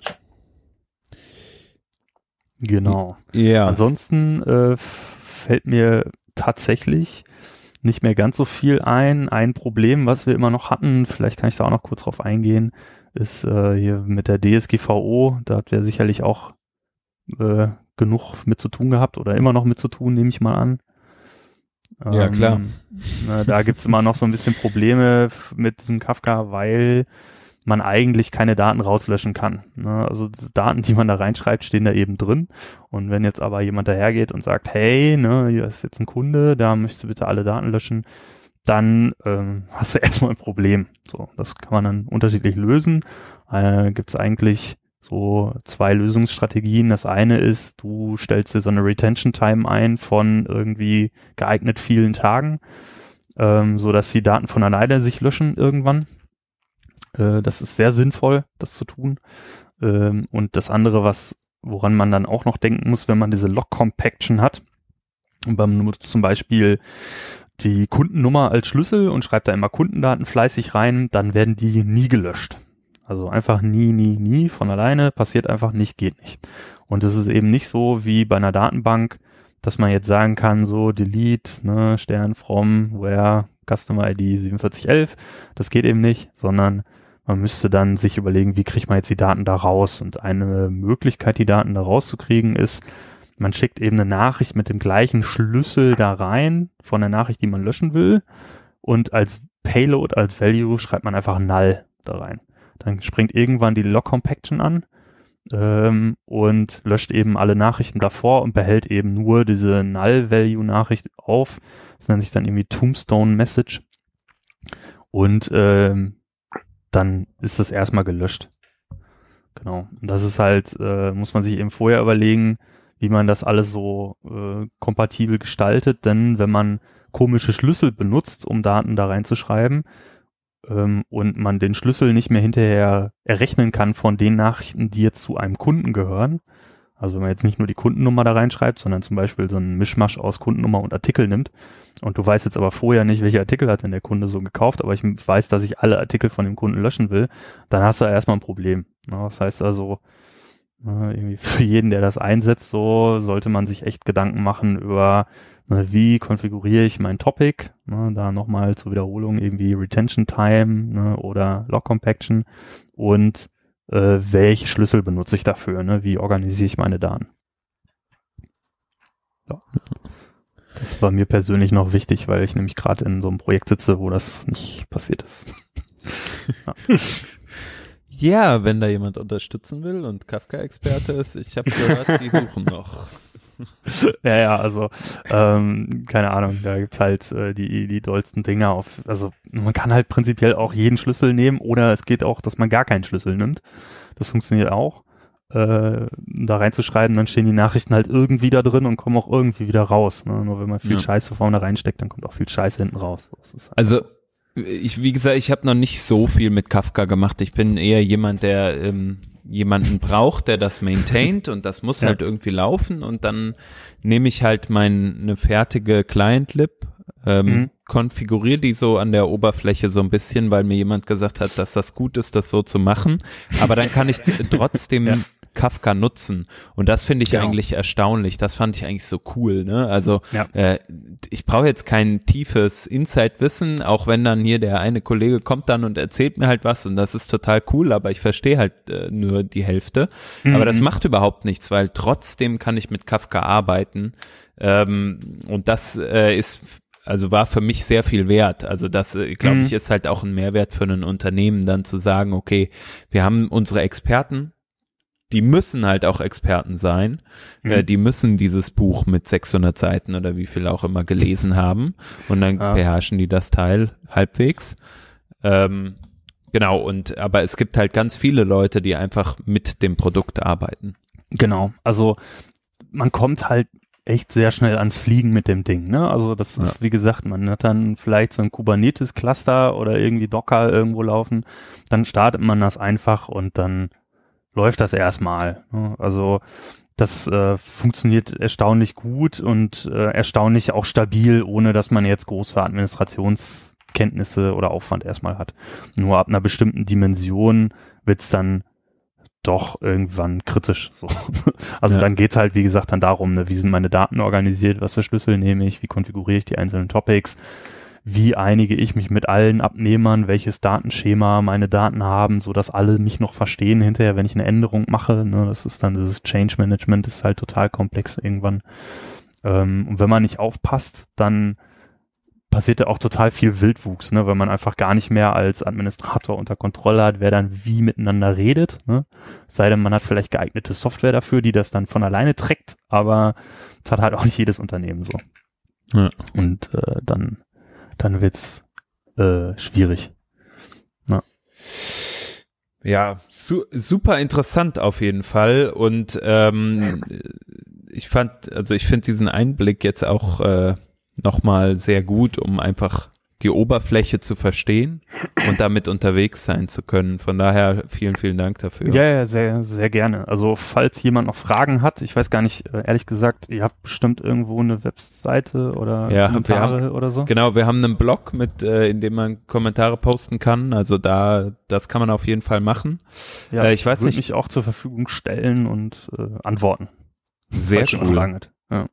Genau. Ja. Ansonsten äh, fällt mir tatsächlich nicht mehr ganz so viel ein. Ein Problem, was wir immer noch hatten, vielleicht kann ich da auch noch kurz drauf eingehen, ist äh, hier mit der DSGVO. Da habt ihr sicherlich auch äh, genug mit zu tun gehabt oder immer noch mit zu tun, nehme ich mal an. Ja, klar. Ähm, na, da gibt's immer noch so ein bisschen Probleme mit diesem Kafka, weil man eigentlich keine Daten rauslöschen kann. Ne? Also Daten, die man da reinschreibt, stehen da eben drin. Und wenn jetzt aber jemand dahergeht und sagt, hey, ne, hier ist jetzt ein Kunde, da möchtest du bitte alle Daten löschen, dann ähm, hast du erstmal ein Problem. So, das kann man dann unterschiedlich lösen. Äh, Gibt es eigentlich so zwei Lösungsstrategien. Das eine ist, du stellst dir so eine Retention Time ein von irgendwie geeignet vielen Tagen, ähm, so dass die Daten von alleine sich löschen irgendwann. Äh, das ist sehr sinnvoll, das zu tun. Ähm, und das andere, was, woran man dann auch noch denken muss, wenn man diese Log Compaction hat, und beim zum Beispiel die Kundennummer als Schlüssel und schreibt da immer Kundendaten fleißig rein, dann werden die nie gelöscht. Also einfach nie, nie, nie von alleine, passiert einfach nicht, geht nicht. Und es ist eben nicht so wie bei einer Datenbank, dass man jetzt sagen kann, so delete, ne, Stern from, where, Customer ID 4711, das geht eben nicht, sondern man müsste dann sich überlegen, wie kriegt man jetzt die Daten da raus? Und eine Möglichkeit, die Daten da rauszukriegen, ist, man schickt eben eine Nachricht mit dem gleichen Schlüssel da rein von der Nachricht, die man löschen will. Und als Payload, als Value schreibt man einfach null da rein. Dann springt irgendwann die Log Compaction an ähm, und löscht eben alle Nachrichten davor und behält eben nur diese Null Value Nachricht auf. Das nennt sich dann irgendwie Tombstone Message. Und ähm, dann ist das erstmal gelöscht. Genau. Und das ist halt, äh, muss man sich eben vorher überlegen, wie man das alles so äh, kompatibel gestaltet, denn wenn man komische Schlüssel benutzt, um Daten da reinzuschreiben, ähm, und man den Schlüssel nicht mehr hinterher errechnen kann von den Nachrichten, die jetzt zu einem Kunden gehören, also wenn man jetzt nicht nur die Kundennummer da reinschreibt, sondern zum Beispiel so einen Mischmasch aus Kundennummer und Artikel nimmt und du weißt jetzt aber vorher nicht, welche Artikel hat denn der Kunde so gekauft, aber ich weiß, dass ich alle Artikel von dem Kunden löschen will, dann hast du erstmal ein Problem. Das heißt also, irgendwie für jeden, der das einsetzt, so sollte man sich echt Gedanken machen über, wie konfiguriere ich mein Topic, da nochmal zur Wiederholung irgendwie Retention Time oder Log Compaction und äh, welche Schlüssel benutze ich dafür, ne? wie organisiere ich meine Daten. Ja. Das war mir persönlich noch wichtig, weil ich nämlich gerade in so einem Projekt sitze, wo das nicht passiert ist. Ja. ja, wenn da jemand unterstützen will und Kafka-Experte ist, ich habe gehört, die suchen noch. ja, ja, also ähm, keine Ahnung, da gibt's halt äh, die, die dollsten Dinger auf, also man kann halt prinzipiell auch jeden Schlüssel nehmen oder es geht auch, dass man gar keinen Schlüssel nimmt. Das funktioniert auch. Äh, da reinzuschreiben, dann stehen die Nachrichten halt irgendwie da drin und kommen auch irgendwie wieder raus. Ne? Nur wenn man viel ja. Scheiße vorne reinsteckt, dann kommt auch viel Scheiße hinten raus. Halt also ich, wie gesagt, ich habe noch nicht so viel mit Kafka gemacht. Ich bin eher jemand, der ähm, jemanden braucht, der das maintaint und das muss ja. halt irgendwie laufen und dann nehme ich halt meine fertige Client-Lib, ähm, mhm. konfiguriere die so an der Oberfläche so ein bisschen, weil mir jemand gesagt hat, dass das gut ist, das so zu machen. Aber dann kann ich trotzdem ja. Kafka nutzen. Und das finde ich genau. eigentlich erstaunlich. Das fand ich eigentlich so cool. Ne? Also ja. äh, ich brauche jetzt kein tiefes Insight-Wissen, auch wenn dann hier der eine Kollege kommt dann und erzählt mir halt was und das ist total cool, aber ich verstehe halt äh, nur die Hälfte. Mhm. Aber das macht überhaupt nichts, weil trotzdem kann ich mit Kafka arbeiten. Ähm, und das äh, ist also war für mich sehr viel wert. Also das, äh, glaube mhm. ich, ist halt auch ein Mehrwert für ein Unternehmen, dann zu sagen, okay, wir haben unsere Experten, die müssen halt auch Experten sein. Mhm. Äh, die müssen dieses Buch mit 600 Seiten oder wie viel auch immer gelesen haben und dann ah. beherrschen die das Teil halbwegs. Ähm, genau, und aber es gibt halt ganz viele Leute, die einfach mit dem Produkt arbeiten. Genau, also man kommt halt echt sehr schnell ans Fliegen mit dem Ding. Ne? Also das ist, wie gesagt, man hat dann vielleicht so ein Kubernetes-Cluster oder irgendwie Docker irgendwo laufen, dann startet man das einfach und dann läuft das erstmal. Ne? Also das äh, funktioniert erstaunlich gut und äh, erstaunlich auch stabil, ohne dass man jetzt große Administrationskenntnisse oder Aufwand erstmal hat. Nur ab einer bestimmten Dimension wird's dann doch irgendwann kritisch. So. Also ja. dann geht's halt, wie gesagt, dann darum, ne, wie sind meine Daten organisiert, was für Schlüssel nehme ich, wie konfiguriere ich die einzelnen Topics, wie einige ich mich mit allen Abnehmern, welches Datenschema meine Daten haben, so dass alle mich noch verstehen hinterher, wenn ich eine Änderung mache. Ne, das ist dann dieses Change Management, ist halt total komplex irgendwann. Ähm, und wenn man nicht aufpasst, dann passiert ja auch total viel Wildwuchs, ne, weil man einfach gar nicht mehr als Administrator unter Kontrolle hat, wer dann wie miteinander redet. Ne? Sei denn, man hat vielleicht geeignete Software dafür, die das dann von alleine trägt, aber das hat halt auch nicht jedes Unternehmen so. Ja. Und äh, dann dann wird's äh, schwierig. Ja. Ja, su super interessant auf jeden Fall. Und ähm, ich fand, also ich finde diesen Einblick jetzt auch äh, nochmal sehr gut, um einfach die Oberfläche zu verstehen und damit unterwegs sein zu können. Von daher vielen, vielen Dank dafür. Ja, ja, sehr, sehr gerne. Also falls jemand noch Fragen hat, ich weiß gar nicht, äh, ehrlich gesagt, ihr habt bestimmt irgendwo eine Webseite oder ja, Kommentare haben, oder so. Genau, wir haben einen Blog mit, äh, in dem man Kommentare posten kann. Also da, das kann man auf jeden Fall machen. Ja, äh, ich weiß nicht. mich auch zur Verfügung stellen und äh, antworten. Sehr cool. Ja.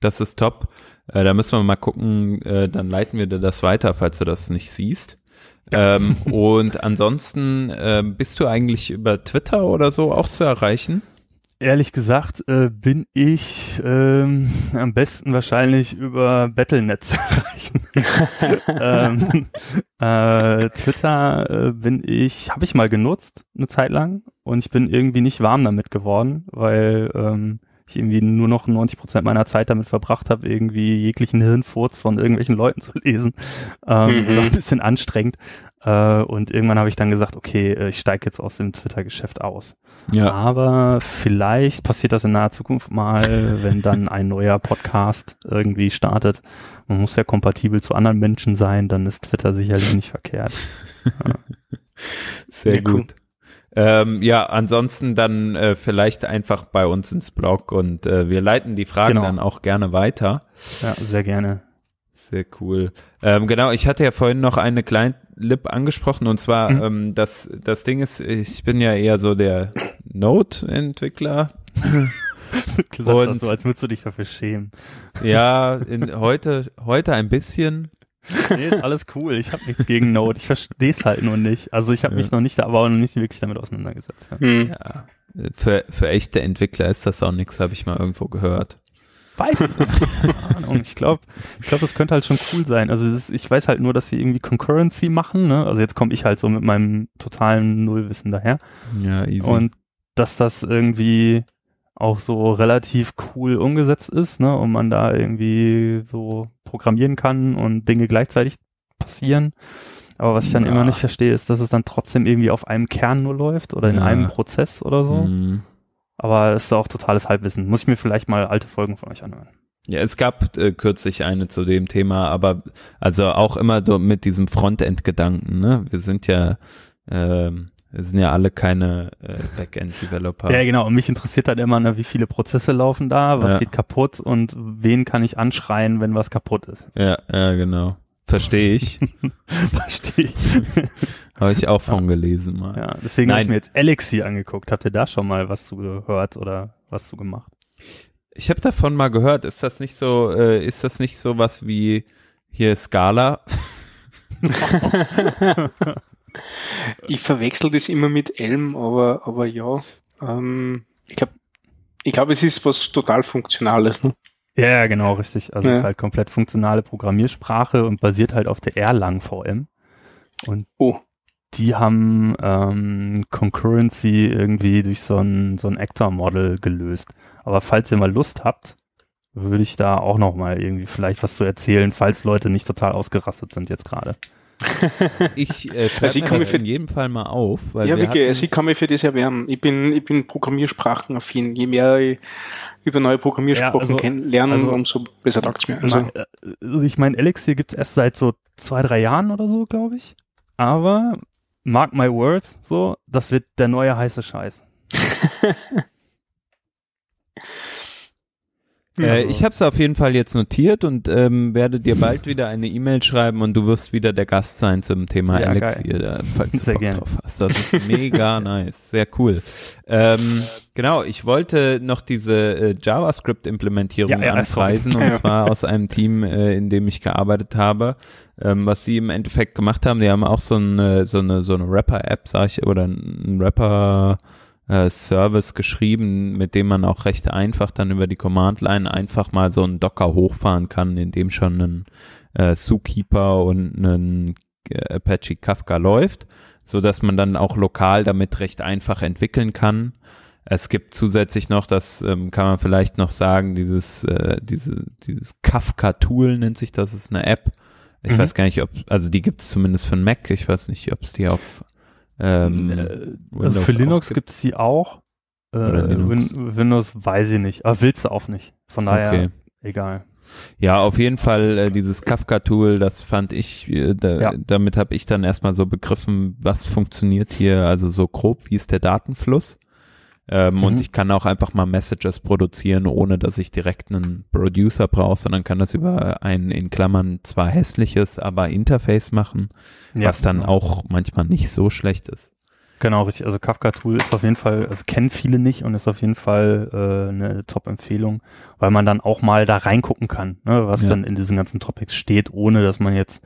Das ist top. Äh, da müssen wir mal gucken, äh, dann leiten wir dir das weiter, falls du das nicht siehst. ähm, und ansonsten äh, bist du eigentlich über Twitter oder so auch zu erreichen? Ehrlich gesagt äh, bin ich ähm, am besten wahrscheinlich über Battlenet zu erreichen. ähm, äh, Twitter äh, bin ich, habe ich mal genutzt eine Zeit lang und ich bin irgendwie nicht warm damit geworden, weil ähm, ich irgendwie nur noch 90 Prozent meiner Zeit damit verbracht habe, irgendwie jeglichen Hirnfurz von irgendwelchen Leuten zu lesen. Ähm, mhm. Das war ein bisschen anstrengend. Äh, und irgendwann habe ich dann gesagt, okay, äh, ich steige jetzt aus dem Twitter-Geschäft aus. Ja. Aber vielleicht passiert das in naher Zukunft mal, wenn dann ein neuer Podcast irgendwie startet. Man muss ja kompatibel zu anderen Menschen sein, dann ist Twitter sicherlich nicht verkehrt. Ja. Sehr ja, gut. Ähm, ja, ansonsten dann äh, vielleicht einfach bei uns ins Blog und äh, wir leiten die Fragen genau. dann auch gerne weiter. Ja, sehr gerne. Sehr cool. Ähm, genau, ich hatte ja vorhin noch eine Client-Lib angesprochen und zwar, mhm. ähm, das, das Ding ist, ich bin ja eher so der Node-Entwickler. du und, das so, als würdest du dich dafür schämen. Ja, in, heute, heute ein bisschen. Nee, ist alles cool. Ich habe nichts gegen Node. Ich verstehe es halt nur nicht. Also ich habe ja. mich noch nicht, aber auch noch nicht wirklich damit auseinandergesetzt. Ja. Hm. ja. Für, für echte Entwickler ist das auch nichts, habe ich mal irgendwo gehört. Weiß ich nicht. Keine Ahnung. Ich glaube, ich glaube, das könnte halt schon cool sein. Also ist, ich weiß halt nur, dass sie irgendwie Concurrency machen. Ne? Also jetzt komme ich halt so mit meinem totalen Nullwissen daher. Ja, easy. Und dass das irgendwie auch so relativ cool umgesetzt ist, ne? Und man da irgendwie so programmieren kann und Dinge gleichzeitig passieren. Aber was ich dann Ja. immer nicht verstehe, ist, dass es dann trotzdem irgendwie auf einem Kern nur läuft oder in Ja. einem Prozess oder so. Mhm. Aber es ist auch totales Halbwissen. Muss ich mir vielleicht mal alte Folgen von euch anhören. Ja, es gab äh, kürzlich eine zu dem Thema, aber also auch immer mit diesem Frontend-Gedanken, ne? Wir sind ja, ähm, wir sind ja alle keine äh, Backend-Developer. Ja, genau. Und mich interessiert halt immer, ne, wie viele Prozesse laufen da, was Ja. geht kaputt und wen kann ich anschreien, wenn was kaputt ist. Ja, ja, genau. Verstehe ich. Verstehe ich. Habe ich auch von gelesen mal. Ja, deswegen habe ich mir jetzt Elixir angeguckt. Habt ihr da schon mal was zu gehört oder was zu gemacht? Ich habe davon mal gehört, ist das nicht so, äh, ist das nicht so was wie hier Scala? Ich verwechsel das immer mit Elm, aber, aber ja. Ähm, ich glaube, ich glaube, es ist was total Funktionales. Ne? Ja, genau, richtig. Also es Ja. ist halt komplett funktionale Programmiersprache und basiert halt auf der Erlang VM. Und Oh, die haben ähm, Concurrency irgendwie durch so ein, so ein Actor-Model gelöst. Aber falls ihr mal Lust habt, würde ich da auch noch mal irgendwie vielleicht was zu erzählen, falls Leute nicht total ausgerastet sind jetzt gerade. Ich äh, Also ich kann mir in jedem Fall mal auf, weil ja, wir wirklich, also ich kann mich für das erwärmen. Ich bin, ich bin Programmiersprachenaffin. Je mehr ich über neue Programmiersprachen Ja, also- kennenlernen, also- umso besser taugt mir. Also, äh, also ich meine, Elixir gibt's erst seit so zwei, drei Jahren oder so, glaube ich. Aber mark my words, so, das wird der neue heiße Scheiß. Äh, ich habe es auf jeden Fall jetzt notiert und ähm, werde dir bald wieder eine E-Mail schreiben und du wirst wieder der Gast sein zum Thema Ja, Elixir, äh, falls du Sehr Bock gerne. drauf hast. Das ist mega nice, sehr cool. Ähm, genau, ich wollte noch diese äh, JavaScript-Implementierung Ja, ja, anpreisen und zwar aus einem Team, äh, in dem ich gearbeitet habe. Ähm, was sie im Endeffekt gemacht haben, die haben auch so eine so eine so eine Rapper-App, sag ich, oder ein Rapper äh, Service geschrieben, mit dem man auch recht einfach dann über die Command-Line einfach mal so einen Docker hochfahren kann, in dem schon ein äh, Zookeeper und ein äh, Apache Kafka läuft, so dass man dann auch lokal damit recht einfach entwickeln kann. Es gibt zusätzlich noch, das ähm, kann man vielleicht noch sagen, dieses, äh, diese, dieses Kafka-Tool nennt sich das, ist eine App. Ich Mhm. weiß gar nicht, ob, also die gibt es zumindest für den Mac, ich weiß nicht, ob es die auf ähm, Äh, also Windows für Linux gibt. gibt's die auch. Äh, Oder Linux. Win Windows weiß ich nicht. Aber willst du auch nicht. Von daher, Okay. egal. Ja, auf jeden Fall äh, dieses Kafka-Tool, das fand ich, äh, da, Ja. damit habe ich dann erstmal so begriffen, was funktioniert hier, also so grob, wie ist der Datenfluss. Ähm, Mhm. Und ich kann auch einfach mal Messages produzieren, ohne dass ich direkt einen Producer brauche, sondern kann das über ein in Klammern zwar hässliches, aber Interface machen, was dann genau. auch manchmal nicht so schlecht ist. Genau, richtig. Also Kafka-Tool ist auf jeden Fall, also kennen viele nicht und ist auf jeden Fall äh, eine Top-Empfehlung, weil man dann auch mal da reingucken kann, ne, was Ja. dann in diesen ganzen Topics steht, ohne dass man jetzt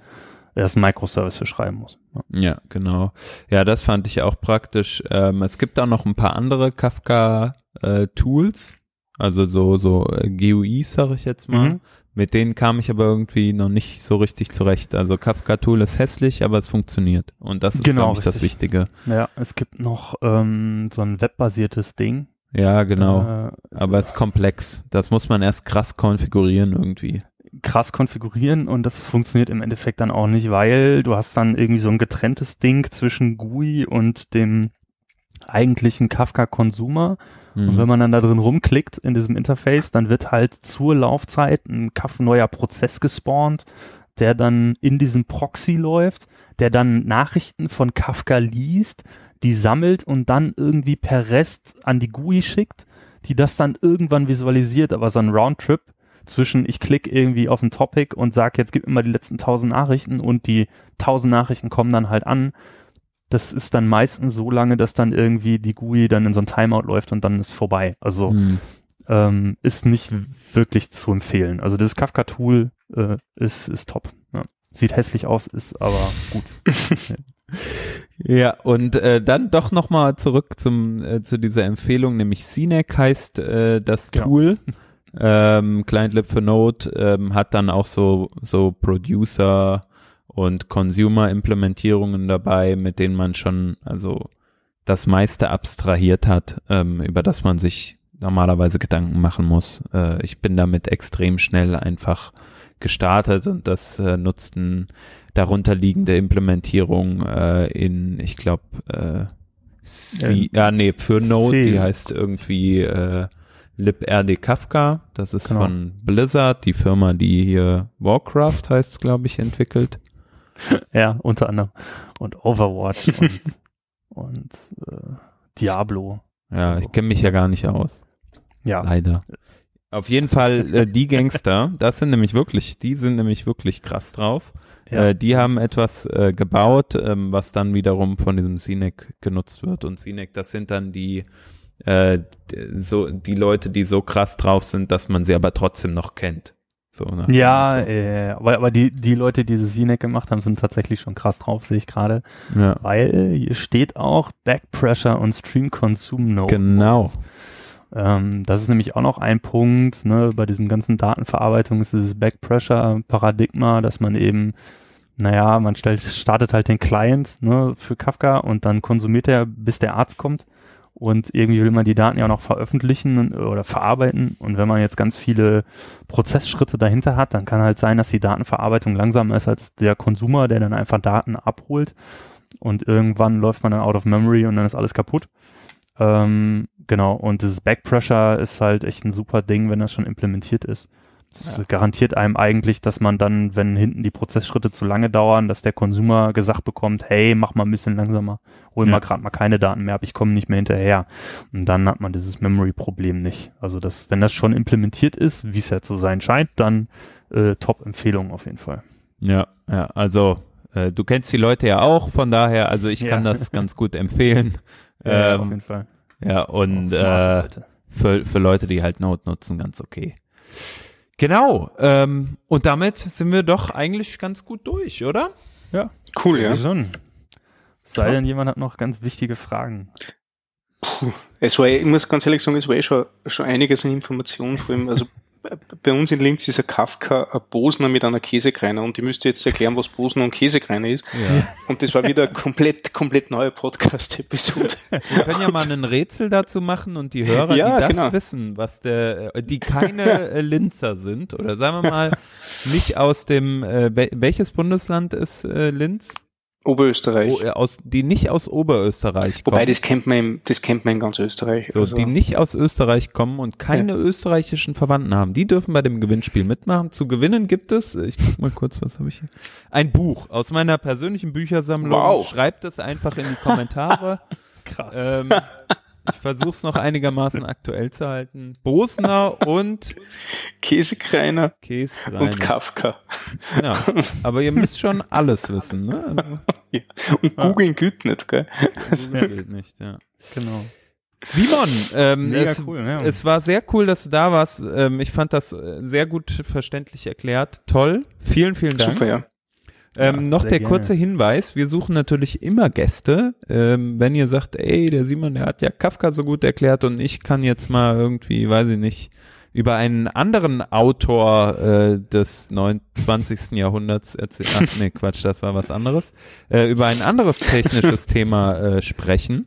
erst einen Microservice für schreiben muss. Ja. Ja, genau. Ja, das fand ich auch praktisch. Ähm, es gibt auch noch ein paar andere Kafka-Tools, also so, so äh, GUIs, sage ich jetzt mal. Mhm. Mit denen kam ich aber irgendwie noch nicht so richtig zurecht. Also Kafka-Tool ist hässlich, aber es funktioniert. Und das ist, Genau, glaube ich, das. Wichtige. Ja, es gibt noch ähm, so ein webbasiertes Ding. Ja, genau. Äh, aber es ist komplex. Das muss man erst krass konfigurieren irgendwie. Krass konfigurieren und das funktioniert im Endeffekt dann auch nicht, weil du hast dann irgendwie so ein getrenntes Ding zwischen GUI und dem eigentlichen Kafka-Consumer. Und Mhm. wenn man dann da drin rumklickt in diesem Interface, dann wird halt zur Laufzeit ein Kaf neuer Prozess gespawnt, der dann in diesem Proxy läuft, der dann Nachrichten von Kafka liest, die sammelt und dann irgendwie per REST an die GUI schickt, die das dann irgendwann visualisiert, aber so ein Roundtrip zwischen ich klicke irgendwie auf ein Topic und sag jetzt gib mir mal die letzten tausend Nachrichten und die tausend Nachrichten kommen dann halt an. Das ist dann meistens so lange, dass dann irgendwie die GUI dann in so ein Timeout läuft und dann ist vorbei. Also Mhm. ähm, ist nicht wirklich zu empfehlen. Also das Kafka-Tool äh, ist, ist top. Ja. Sieht hässlich aus, ist aber gut. Ja, und äh, dann doch nochmal zurück zum, äh, zu dieser Empfehlung, nämlich CNEC heißt äh, das Genau. Ähm, Client-Lib für Node ähm, hat dann auch so, so Producer und Consumer-Implementierungen dabei, mit denen man schon, also das meiste abstrahiert hat, ähm, über das man sich normalerweise Gedanken machen muss. Äh, ich bin damit extrem schnell einfach gestartet und das äh, nutzten darunterliegende Implementierung äh, in, ich glaube, äh, C, ja, nee, für Node, die heißt irgendwie äh, librd Kafka. Das ist genau. von Blizzard, die Firma, die hier Warcraft heißt, glaube ich, entwickelt. ja, unter anderem. Und Overwatch und, und äh, Diablo. Ja, so. ich kenne mich ja gar nicht aus. Ja. Leider. Auf jeden Fall äh, die Gangster, das sind nämlich wirklich, die sind nämlich wirklich krass drauf. Ja. Äh, die haben etwas äh, gebaut, ähm, was dann wiederum von diesem CNEC genutzt wird. Und CNEC, das sind dann die, äh, so, die Leute, die so krass drauf sind, dass man sie aber trotzdem noch kennt. So, ja, äh, aber, aber die, die Leute, die dieses CNEC gemacht haben, sind tatsächlich schon krass drauf, sehe ich gerade. Ja. Weil hier steht auch Backpressure und Stream Consume Node. Genau. Ähm, das ist nämlich auch noch ein Punkt, ne, bei diesem ganzen Datenverarbeitung ist dieses Backpressure-Paradigma, dass man eben, naja, man stellt, startet halt den Client ne, für Kafka und dann konsumiert er, bis der Arzt kommt. Und irgendwie will man die Daten ja auch noch veröffentlichen oder verarbeiten. Und wenn man jetzt ganz viele Prozessschritte dahinter hat, dann kann halt sein, dass die Datenverarbeitung langsamer ist als der Konsumer, der dann einfach Daten abholt. Und irgendwann läuft man dann out of memory und dann ist alles kaputt. Ähm, genau, und dieses Backpressure ist halt echt ein super Ding, wenn das schon implementiert ist. Das ja. garantiert einem eigentlich, dass man dann, wenn hinten die Prozessschritte zu lange dauern, dass der Konsumer gesagt bekommt, hey, mach mal ein bisschen langsamer, hol ja. mal gerade mal keine Daten mehr ab, ich komme nicht mehr hinterher. Und dann hat man dieses Memory-Problem nicht. Also das, wenn das schon implementiert ist, wie es ja zu sein scheint, dann äh, Top-Empfehlung auf jeden Fall. Ja, ja, also äh, du kennst die Leute ja auch, von daher, also ich ja. kann das ganz gut empfehlen. Ja, ähm, auf jeden Fall. Ja, und äh, für, für Leute, die halt Node nutzen, ganz okay. Genau. Ähm, und damit sind wir doch eigentlich ganz gut durch, oder? Ja. Cool, ja. Schon. Sei denn, jemand hat noch ganz wichtige Fragen. Puh, es war, ich muss ganz ehrlich sagen, es war eh schon, schon einiges an Informationen, vor allem, also bei uns in Linz ist ein Kafka ein Bosner mit einer Käsekreiner und ich müsste jetzt erklären, was Bosner und Käsekreiner ist. Ja. Und das war wieder komplett, komplett neue Podcast-Episode. Wir können ja mal ein Rätsel dazu machen und die Hörer, ja, die das genau. wissen, was der, die keine äh, Linzer sind, oder sagen wir mal, nicht aus dem, äh, welches Bundesland ist äh, Linz? Oberösterreich. Oh, aus, die nicht aus Oberösterreich kommen. Wobei, das kennt man, in, das kennt man in ganz Österreich. So, also. Die nicht aus Österreich kommen und keine ja. österreichischen Verwandten haben, die dürfen bei dem Gewinnspiel mitmachen. Zu gewinnen gibt es, ich guck mal kurz, was habe ich hier? Ein Buch aus meiner persönlichen Büchersammlung. Wow. Schreibt es einfach in die Kommentare. Krass. Ähm, ich versuche es noch einigermaßen aktuell zu halten. Bosner und Käsekreiner, Käsekreiner und Kafka. Genau. Aber ihr müsst schon alles wissen, ne? Also, ja. Und googeln ah. gilt nicht, gell? Googeln gilt nicht, ja. Genau. Simon, ähm, es, cool, ja. es, war sehr cool, dass du da warst. Ähm, ich fand das äh, sehr gut verständlich erklärt. Toll. Vielen, vielen Dank. Super, ja. Ähm, ja, noch der gerne. kurze Hinweis, wir suchen natürlich immer Gäste. Ähm, wenn ihr sagt, ey, der Simon, der hat ja Kafka so gut erklärt und ich kann jetzt mal irgendwie, weiß ich nicht, über einen anderen Autor äh, des 29. Jahrhunderts erzählen. Ach nee, Quatsch, das war was anderes. Äh, über ein anderes technisches Thema äh, sprechen,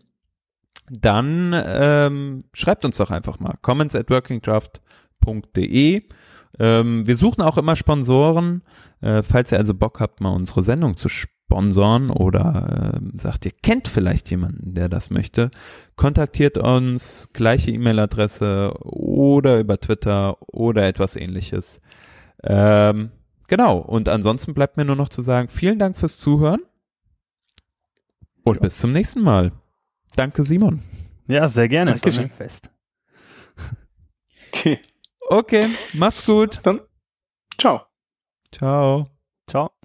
dann ähm, schreibt uns doch einfach mal. Comments at workingcraft.de ähm, wir suchen auch immer Sponsoren. Äh, falls ihr also Bock habt, mal unsere Sendung zu sponsoren oder äh, sagt, ihr kennt vielleicht jemanden, der das möchte, kontaktiert uns, gleiche E-Mail-Adresse oder über Twitter oder etwas ähnliches. Ähm, genau, und ansonsten bleibt mir nur noch zu sagen, vielen Dank fürs Zuhören und ja. bis zum nächsten Mal. Danke, Simon. Ja, sehr gerne. Dankeschön. Fest. Okay. Okay, macht's gut. Dann ciao. Ciao. Ciao.